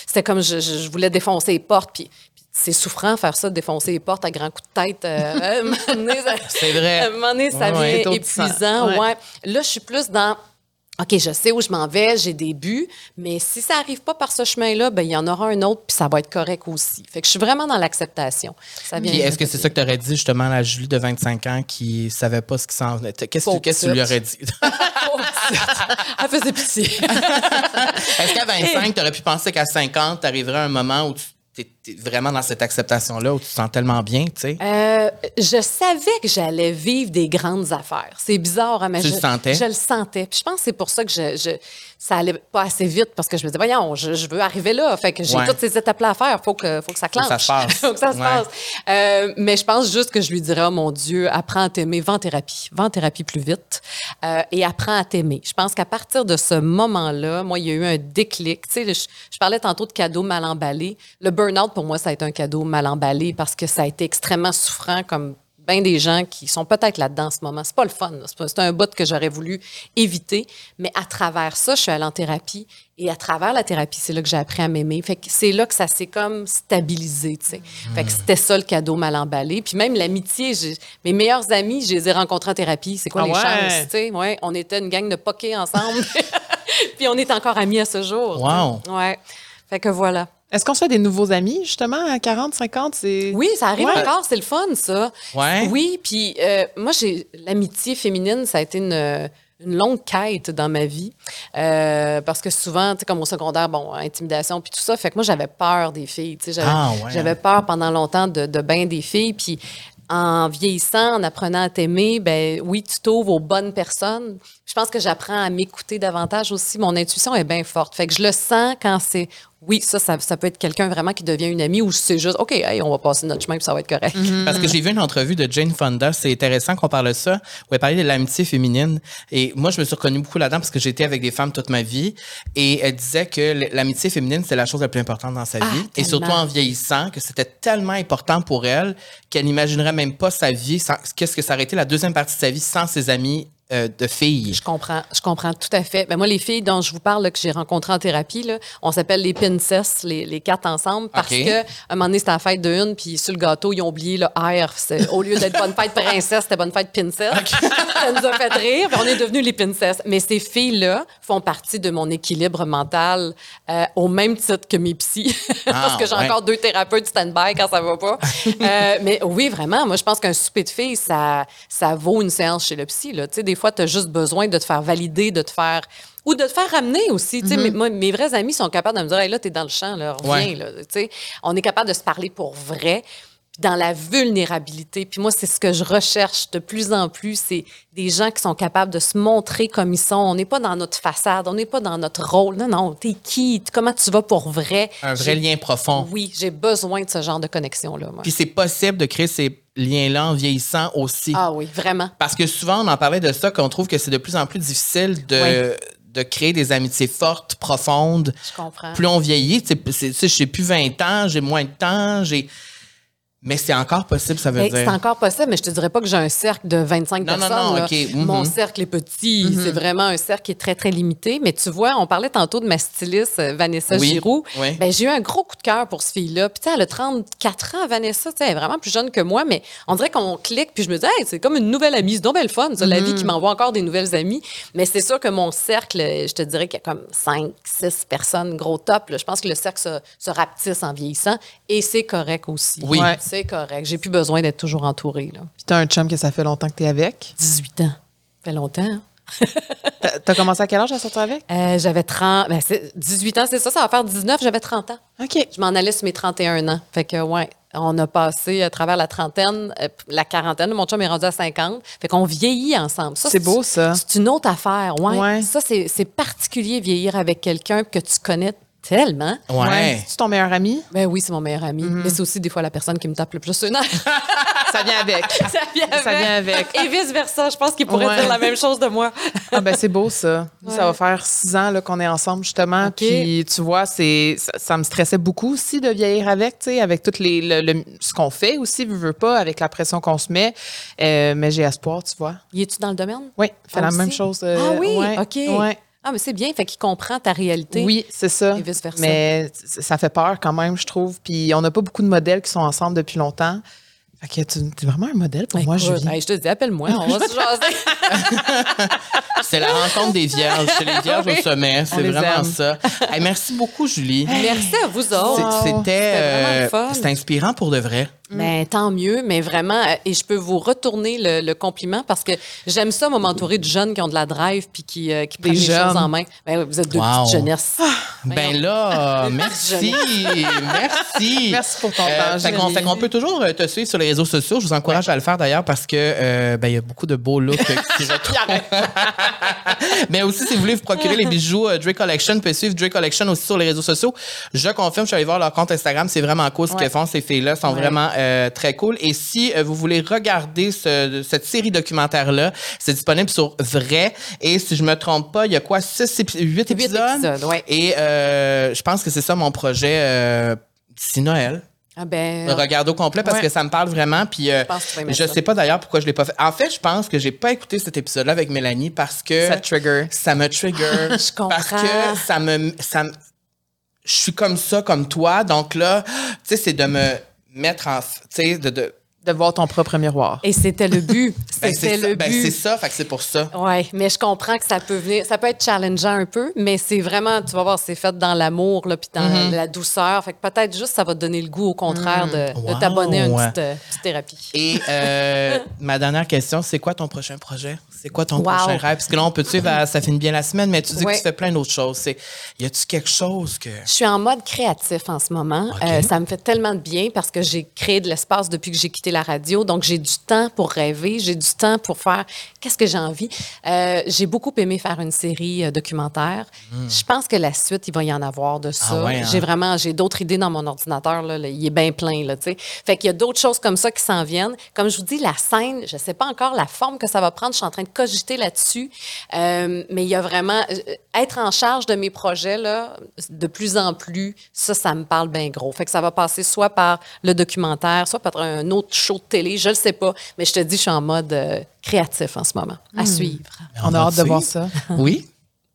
c'était comme je, je- voulais défoncer les portes. Puis, c'est souffrant faire ça, défoncer les portes à grands coups de tête. Euh, C'est vrai. À un moment donné, ça Ouais, étourdissant. épuisant. Ouais. Ouais. Là, je suis plus dans. OK, je sais où je m'en vais, j'ai des buts, mais si ça arrive pas par ce chemin-là, ben il y en aura un autre, puis ça va être correct aussi. Fait que je suis vraiment dans l'acceptation. Est-ce que c'est ça que tu aurais dit justement à la Julie de 25 ans qui savait pas ce qui s'en venait? Qu'est-ce que tu lui aurais dit? Elle faisait pitié. Est-ce qu'à 25, tu aurais pu penser qu'à 50, tu arriverais à un moment où tu es vraiment dans cette acceptation-là, où tu te sens tellement bien, tu sais? Euh, je savais que j'allais vivre des grandes affaires. C'est bizarre, hein, mais Tu je le sentais? Je le sentais. Puis je pense que c'est pour ça que je, je- ça allait pas assez vite parce que je me disais, voyons, je, je veux arriver là. Fait que j'ai Ouais. toutes ces étapes-là à faire. Faut que, faut que ça Faut que clenche. ça se passe. faut que ça se Ouais. passe. Euh, mais je pense juste que je lui dirais, oh mon Dieu, apprends à t'aimer, va en thérapie. Va en thérapie plus vite euh, et apprends à t'aimer. Je pense qu'à partir de ce moment-là, moi, il y a eu un déclic. Tu sais, je, je parlais tantôt de cadeaux mal emballés. Le burn-out, pour moi, ça a été un cadeau mal emballé parce que ça a été extrêmement souffrant comme bien des gens qui sont peut-être là-dedans en ce moment. C'est pas le fun. C'est un bout que j'aurais voulu éviter. Mais à travers ça, je suis allée en thérapie. Et à travers la thérapie, c'est là que j'ai appris à m'aimer. Fait que c'est là que ça s'est comme stabilisé, tu sais. Fait que c'était ça le cadeau mal emballé. Puis même l'amitié, mes meilleurs amis, je les ai rencontrés en thérapie. C'est quoi Ah les ouais? chances, tu sais? Ouais, on était une gang de poquets ensemble. Puis on est encore amis à ce jour. Wow. Ouais. Fait que voilà. Est-ce qu'on se fait des nouveaux amis, justement, à 40, 50? C'est... Oui, ça arrive Ouais. encore, c'est le fun, ça. Ouais. Oui, puis euh, moi, j'ai l'amitié féminine, ça a été une, une longue quête dans ma vie. Euh, parce que souvent, tu sais, comme au secondaire, bon, intimidation, puis tout ça, fait que moi, j'avais peur des filles. tu sais, J'avais Ah, ouais. j'avais peur pendant longtemps de, de bien des filles. Puis en vieillissant, en apprenant à t'aimer, ben oui, tu t'ouvres aux bonnes personnes. Je pense que j'apprends à m'écouter davantage aussi. Mon intuition est bien forte. Fait que je le sens quand c'est oui, ça, ça, ça peut être quelqu'un vraiment qui devient une amie ou c'est juste OK, hey, on va passer notre chemin puis ça va être correct. Parce que j'ai vu une entrevue de Jane Fonda, c'est intéressant qu'on parle de ça, où elle parlait de l'amitié féminine. Et moi, je me suis reconnue beaucoup là-dedans parce que été avec des femmes toute ma vie. Et elle disait que l'amitié féminine, c'est la chose la plus importante dans sa Ah, vie. Et surtout en vieillissant, que c'était tellement important pour elle qu'elle n'imaginerait même pas sa vie, sans- qu'est-ce que ça aurait été la deuxième partie de sa vie sans ses amis euh, de filles. Je comprends, je comprends tout à fait. Ben moi, les filles dont je vous parle, là, que j'ai rencontrées en thérapie, là, on s'appelle les princesses, les, les quatre ensemble, parce OK. que un moment donné, c'était la fête de une, puis sur le gâteau, ils ont oublié le R. Au lieu d'être bonne fête princesse, c'était bonne fête princesse. Ça nous a fait rire, puis on est devenus les princesses. Mais ces filles-là font partie de mon équilibre mental euh, au même titre que mes psys, parce Ah, que j'ai ouais. encore deux thérapeutes stand-by quand ça va pas. Euh, mais oui, vraiment, moi, je pense qu'un souper de filles, ça, ça vaut une séance chez le psy. Là. Tu sais, des fois, tu as juste besoin de te faire valider, de te faire. Ou de te faire ramener aussi. Tu sais, mes, moi, mes vrais amis sont capables de me dire hey, là, t'es dans le champ, là, reviens. Ouais. Là, Tu on est capable de se parler pour vrai. Dans la vulnérabilité. Puis moi, c'est ce que je recherche de plus en plus. C'est des gens qui sont capables de se montrer comme ils sont. On n'est pas dans notre façade, on n'est pas dans notre rôle. Non, non, t'es qui? Comment tu vas pour vrai? Un vrai lien profond. Oui, j'ai besoin de ce genre de connexion-là. Puis c'est possible de créer ces liens-là en vieillissant aussi. Ah oui, vraiment. Parce que souvent, on en parlait de ça, qu'on trouve que c'est de plus en plus difficile de, de créer des amitiés fortes, profondes. Je comprends. Plus on vieillit, tu sais, tu sais, j'ai plus 20 ans, j'ai moins de temps, j'ai. Mais c'est encore possible, ça veut dire. c'est encore possible, mais je te dirais pas que j'ai un cercle de 25 Non, non, personnes. non. OK. Mhm. Mon cercle est petit. C'est vraiment un cercle qui est très, très limité. Mais tu vois, on parlait tantôt de ma styliste, euh, Vanessa Oui, Giroux. oui. Ben, j'ai eu un gros coup de cœur pour ce fille-là. Puis, tu sais, elle a 34 ans, Vanessa. Tu sais, elle est vraiment plus jeune que moi, mais on dirait qu'on clique. Puis, je me dis, hey, c'est comme une nouvelle amie. C'est donc belle fun, ça, la vie qui m'envoie encore des nouvelles amies. Mais c'est sûr que mon cercle, je te dirais qu'il y a comme 5, 6 personnes, gros top. là. Je pense que le cercle se, se rapetisse en vieillissant. Et c'est correct aussi. Oui. Ouais. C'est correct. J'ai plus besoin d'être toujours entourée. Là. Puis t'as un chum que ça fait longtemps que t'es avec? 18 ans. Ça fait longtemps. hein? T'as commencé à quel âge à sortir avec? Euh, j'avais 30. Ben, c'est- 18 ans, c'est ça, ça va faire 19. J'avais 30 ans. OK. Je m'en allais sur mes 31 ans. Fait que, ouais, on a passé à travers la trentaine, euh, la quarantaine. Mon chum est rendu à 50. Fait qu'on vieillit ensemble. C'est beau, ça. C'est une autre affaire. Ouais. Ouais. Ça, c'est c'est particulier, vieillir avec quelqu'un que tu connais tellement. Ouais. C'est ton meilleur ami? Ben oui, c'est mon meilleur ami. Mais c'est aussi des fois la personne qui me tape le plus nerfs. Ça vient avec. ça vient avec. Ça vient avec. Et vice-versa. Je pense qu'il pourrait Ouais. dire la même chose de moi. Ah ben c'est beau ça. Ça va faire six ans là, qu'on est ensemble justement. OK. Puis tu vois, c'est ça, ça me stressait beaucoup aussi de vieillir avec, tu sais, avec toutes les le- le- ce qu'on fait aussi, veux, veux pas, avec la pression qu'on se met. Euh, mais j'ai espoir, tu vois. Y es-tu dans le domaine? Oui, fait Ah, la aussi? même chose. euh, ah oui, ouais, OK. Ah, mais c'est bien, fait qu'il comprend ta réalité. Oui, c'est ça. Et vice-versa. Mais ça fait peur quand même, je trouve. Puis on n'a pas beaucoup de modèles qui sont ensemble depuis longtemps. Fait que tu es vraiment un modèle pour moi, Écoute, Julie. hey, je te dis, appelle-moi, on va se jaser. C'est la rencontre des vierges. C'est les vierges au sommet. C'est vraiment aime. ça. Hey, merci beaucoup, Julie. Merci à vous autres. C'était euh, fun. c'était inspirant pour de vrai. Mais tant mieux, mais vraiment, euh, et je peux vous retourner le, le compliment parce que j'aime ça, moi, m'entourer de jeunes qui ont de la drive puis qui, euh, qui prennent les jeunes. choses en main. Ben, oui, vous êtes deux Wow. petites jeunesses. Ben là, merci. Merci. Merci pour ton Euh, temps, fait qu'on Julie. fait qu'on peut toujours euh, te suivre sur les réseaux sociaux. Je vous encourage à le faire d'ailleurs parce que euh, ben, il y a beaucoup de beaux looks euh, qui se retrouvent. Mais aussi, si vous voulez vous procurer les bijoux euh, Dre Collection, vous pouvez suivre Dre Collection aussi sur les réseaux sociaux. Je confirme, je suis allé voir leur compte Instagram. C'est vraiment cool ce Ouais. qu'elles font. Ces filles-là sont vraiment euh, très cool. Et si euh, vous voulez regarder ce- cette série documentaire-là, c'est disponible sur Vrai. Et si je me trompe pas, il y a quoi? 6, 8 Huit épisodes? épisodes, ouais. Et euh, je pense que c'est ça mon projet d'ici Noël. Ah ben, Le regarder au complet parce Ouais. que ça me parle vraiment. Puis euh, je sais pas d'ailleurs pourquoi je l'ai pas fait. En fait, je pense que j'ai pas écouté cet épisode-là avec Mélanie parce que Ça trigger. ça me trigger. Je comprends. Parce que ça me, ça me- je suis comme ça, comme toi. Donc là, tu sais, c'est de me mettre en, tu sais, de, de De voir ton propre miroir. et c'était le but. ben, C'était c'est ça, le ben, c'est but. ça. Fait que c'est pour ça. Oui, mais je comprends que ça peut venir, ça peut être challengeant un peu, mais c'est vraiment, tu vas voir, c'est fait dans l'amour, là, puis dans Mm-hmm. la douceur. Fait que peut-être juste ça va te donner le goût, au contraire, de, de Wow. t'abonner à une petite, euh, petite thérapie. Et euh, ma dernière question, c'est quoi ton prochain projet? C'est quoi ton Wow. prochain rêve? Parce que là, on peut te suivre, à- ça finit bien la semaine, mais tu dis Ouais. que tu fais plein d'autres choses. C'est, y a-tu quelque chose que. Je suis en mode créatif en ce moment. Euh, ça me fait tellement de bien parce que j'ai créé de l'espace depuis que j'ai quitté la radio. Donc, j'ai du temps pour rêver, j'ai du temps pour faire qu'est-ce que j'ai envie. Euh, j'ai beaucoup aimé faire une série euh, documentaire. Je pense que la suite, il va y en avoir de ça. Hmm. Ah ouais, hein? J'ai vraiment, j'ai d'autres idées dans mon ordinateur. Là, Là, il est bien plein. Là, tu sais. fait qu'il y a d'autres choses comme ça qui s'en viennent. Comme je vous dis, la scène, je ne sais pas encore la forme que ça va prendre. Je suis en train de cogiter là-dessus. Euh, mais il y a vraiment... être en charge de mes projets, là, de plus en plus, ça, ça me parle bien gros. Fait que ça va passer soit par le documentaire, soit par un autre show de télé, je le sais pas. Mais je te dis, je suis en mode euh, créatif en ce moment, à suivre. On a hâte de voir ça. Oui.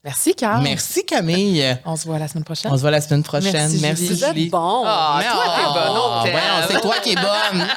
Merci, Carl. Merci, Camille. On se voit la semaine prochaine. On se voit la semaine prochaine. Merci, Merci, Julie. Vous êtes Julie. bon. Ah, Mais toi, t'es oh, bonne, c'est toi qui es bonne.